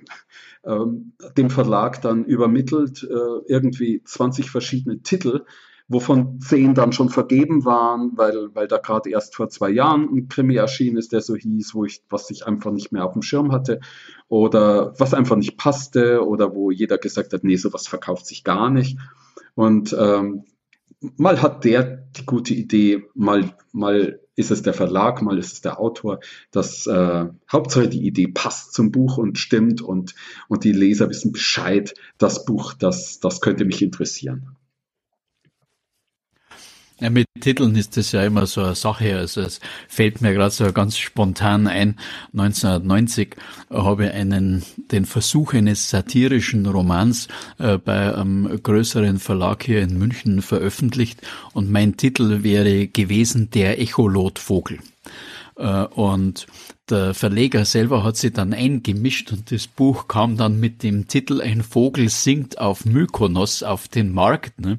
ähm, dem Verlag dann übermittelt, äh, irgendwie 20 verschiedene Titel, wovon zehn dann schon vergeben waren, weil, weil da gerade erst vor zwei Jahren ein Krimi erschienen ist, der so hieß, wo ich, was ich einfach nicht mehr auf dem Schirm hatte oder was einfach nicht passte oder wo jeder gesagt hat, nee, sowas verkauft sich gar nicht. Und ähm, mal hat der die gute Idee, mal, mal ist es der Verlag, mal ist es der Autor. Das äh, Hauptsache die Idee passt zum Buch und stimmt und, und die Leser wissen Bescheid, das Buch, das, das könnte mich interessieren. Ja, mit Titeln ist das ja immer so eine Sache. Also es fällt mir gerade so ganz spontan ein. 1990 habe ich einen den Versuch eines satirischen Romans äh, bei einem größeren Verlag hier in München veröffentlicht und mein Titel wäre gewesen Der Echolotvogel. Äh, und der Verleger selber hat sich dann eingemischt und das Buch kam dann mit dem Titel Ein Vogel singt auf Mykonos auf den Markt ne?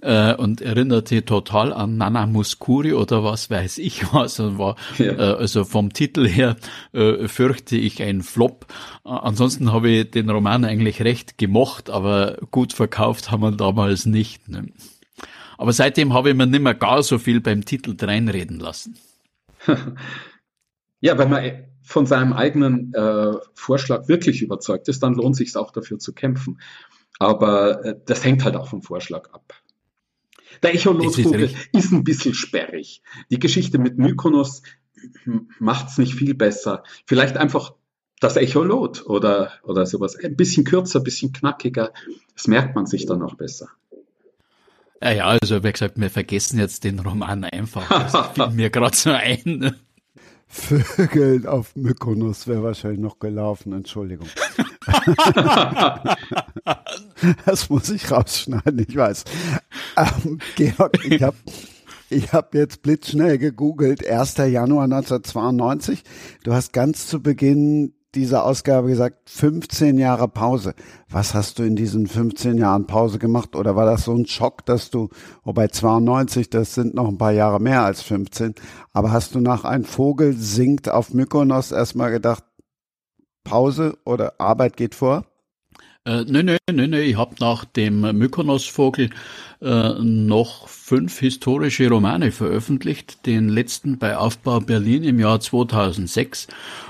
Äh, und erinnerte total an Nana Muskuri oder was weiß ich was und war ja. Äh, also vom Titel her fürchte ich ein Flop. Ansonsten habe ich den Roman eigentlich recht gemocht, aber gut verkauft haben wir damals nicht. Ne? Aber seitdem habe ich mir nicht mehr gar so viel beim Titel dreinreden lassen. ja, wenn man von seinem eigenen äh, Vorschlag wirklich überzeugt ist, dann lohnt es sich auch dafür zu kämpfen. Aber äh, das hängt halt auch vom Vorschlag ab. Der Echolotvogel ist ein bisschen sperrig. Die Geschichte mit Mykonos macht es nicht viel besser. Vielleicht einfach das Echolot oder, oder sowas. Ein bisschen kürzer, ein bisschen knackiger. Das merkt man sich dann auch besser. Ja, ja, also wie gesagt, wir vergessen jetzt den Roman einfach. Das fiel mir gerade so ein. Vögeln auf Mykonos wäre wahrscheinlich noch gelaufen, Entschuldigung. das muss ich rausschneiden, ich weiß. Ähm, Georg, ich habe ich hab jetzt blitzschnell gegoogelt, 1. Januar 1992. Du hast ganz zu Beginn dieser Ausgabe gesagt, 15 Jahre Pause. Was hast du in diesen 15 Jahren Pause gemacht? Oder war das so ein Schock, dass du, wobei 92, das sind noch ein paar Jahre mehr als 15, aber hast du nach Ein Vogel singt auf Mykonos erstmal gedacht, Pause oder Arbeit geht vor? Nö, nö, nö, nö, ich habe nach dem Mykonos-Vogel äh, noch fünf historische Romane veröffentlicht, den letzten bei Aufbau Berlin im Jahr 2006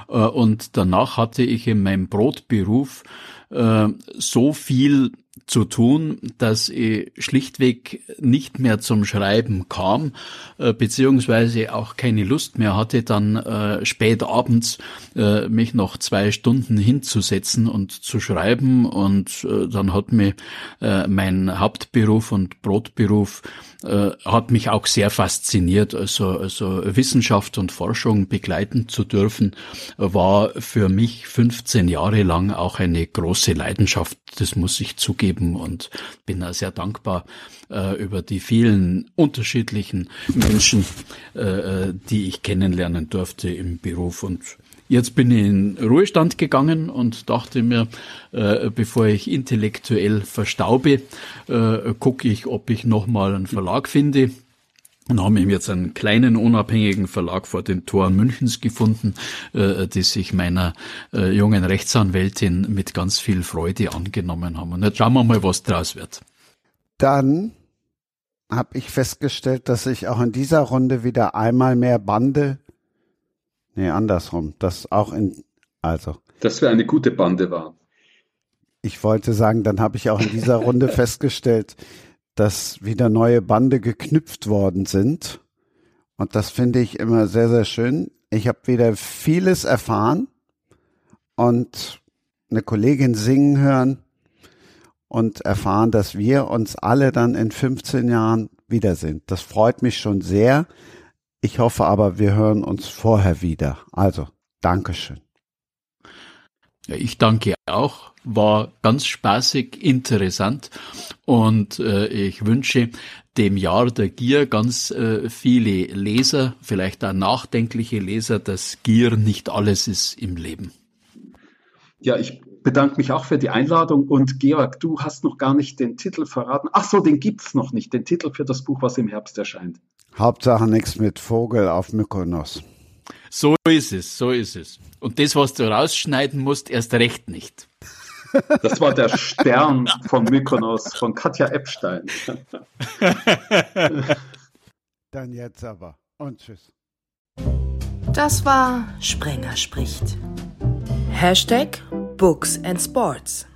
äh, und danach hatte ich in meinem Brotberuf äh, so viel zu tun, dass ich schlichtweg nicht mehr zum Schreiben kam, äh, beziehungsweise auch keine Lust mehr hatte, dann äh, spät abends äh, mich noch zwei Stunden hinzusetzen und zu schreiben. Und äh, dann hat mir äh, mein Hauptberuf und Brotberuf äh, hat mich auch sehr fasziniert. Also, also Wissenschaft und Forschung begleiten zu dürfen, war für mich 15 Jahre lang auch eine große Leidenschaft. Das muss ich zugeben und bin da sehr dankbar äh, über die vielen unterschiedlichen Menschen, äh, äh die ich kennenlernen durfte im Beruf und Jetzt bin ich in Ruhestand gegangen und dachte mir, äh, bevor ich intellektuell verstaube, äh, gucke ich, ob ich nochmal einen Verlag finde. Und haben eben jetzt einen kleinen unabhängigen Verlag vor den Toren Münchens gefunden, äh, die sich meiner äh, jungen Rechtsanwältin mit ganz viel Freude angenommen haben. Und jetzt schauen wir mal, was draus wird. Dann habe ich festgestellt, dass ich auch in dieser Runde wieder einmal mehr Bande Nee, andersrum. Das auch in, also. Dass wir eine gute Bande waren. Ich wollte sagen, dann habe ich auch in dieser Runde festgestellt, dass wieder neue Bande geknüpft worden sind. Und das finde ich immer sehr, sehr schön. Ich habe wieder vieles erfahren und eine Kollegin singen hören und erfahren, dass wir uns alle dann in 15 Jahren wiedersehen. Das freut mich schon sehr. Ich hoffe aber, wir hören uns vorher wieder. Also, Dankeschön. Ja, ich danke auch. War ganz spaßig, interessant und äh, ich wünsche dem Jahr der Gier ganz äh, viele Leser, vielleicht auch nachdenkliche Leser, dass Gier nicht alles ist im Leben. Ja, ich bedanke mich auch für die Einladung und Georg, du hast noch gar nicht den Titel verraten. Ach so, den gibt's noch nicht, den Titel für das Buch, was im Herbst erscheint. Hauptsache nichts mit Vogel auf Mykonos. So ist es, so ist es. Und das, was du rausschneiden musst, erst recht nicht. Das war der Stern von Mykonos, von Katja Epstein. Dann jetzt aber. Und tschüss. Das war Sprenger spricht. Hashtag Books and Sports.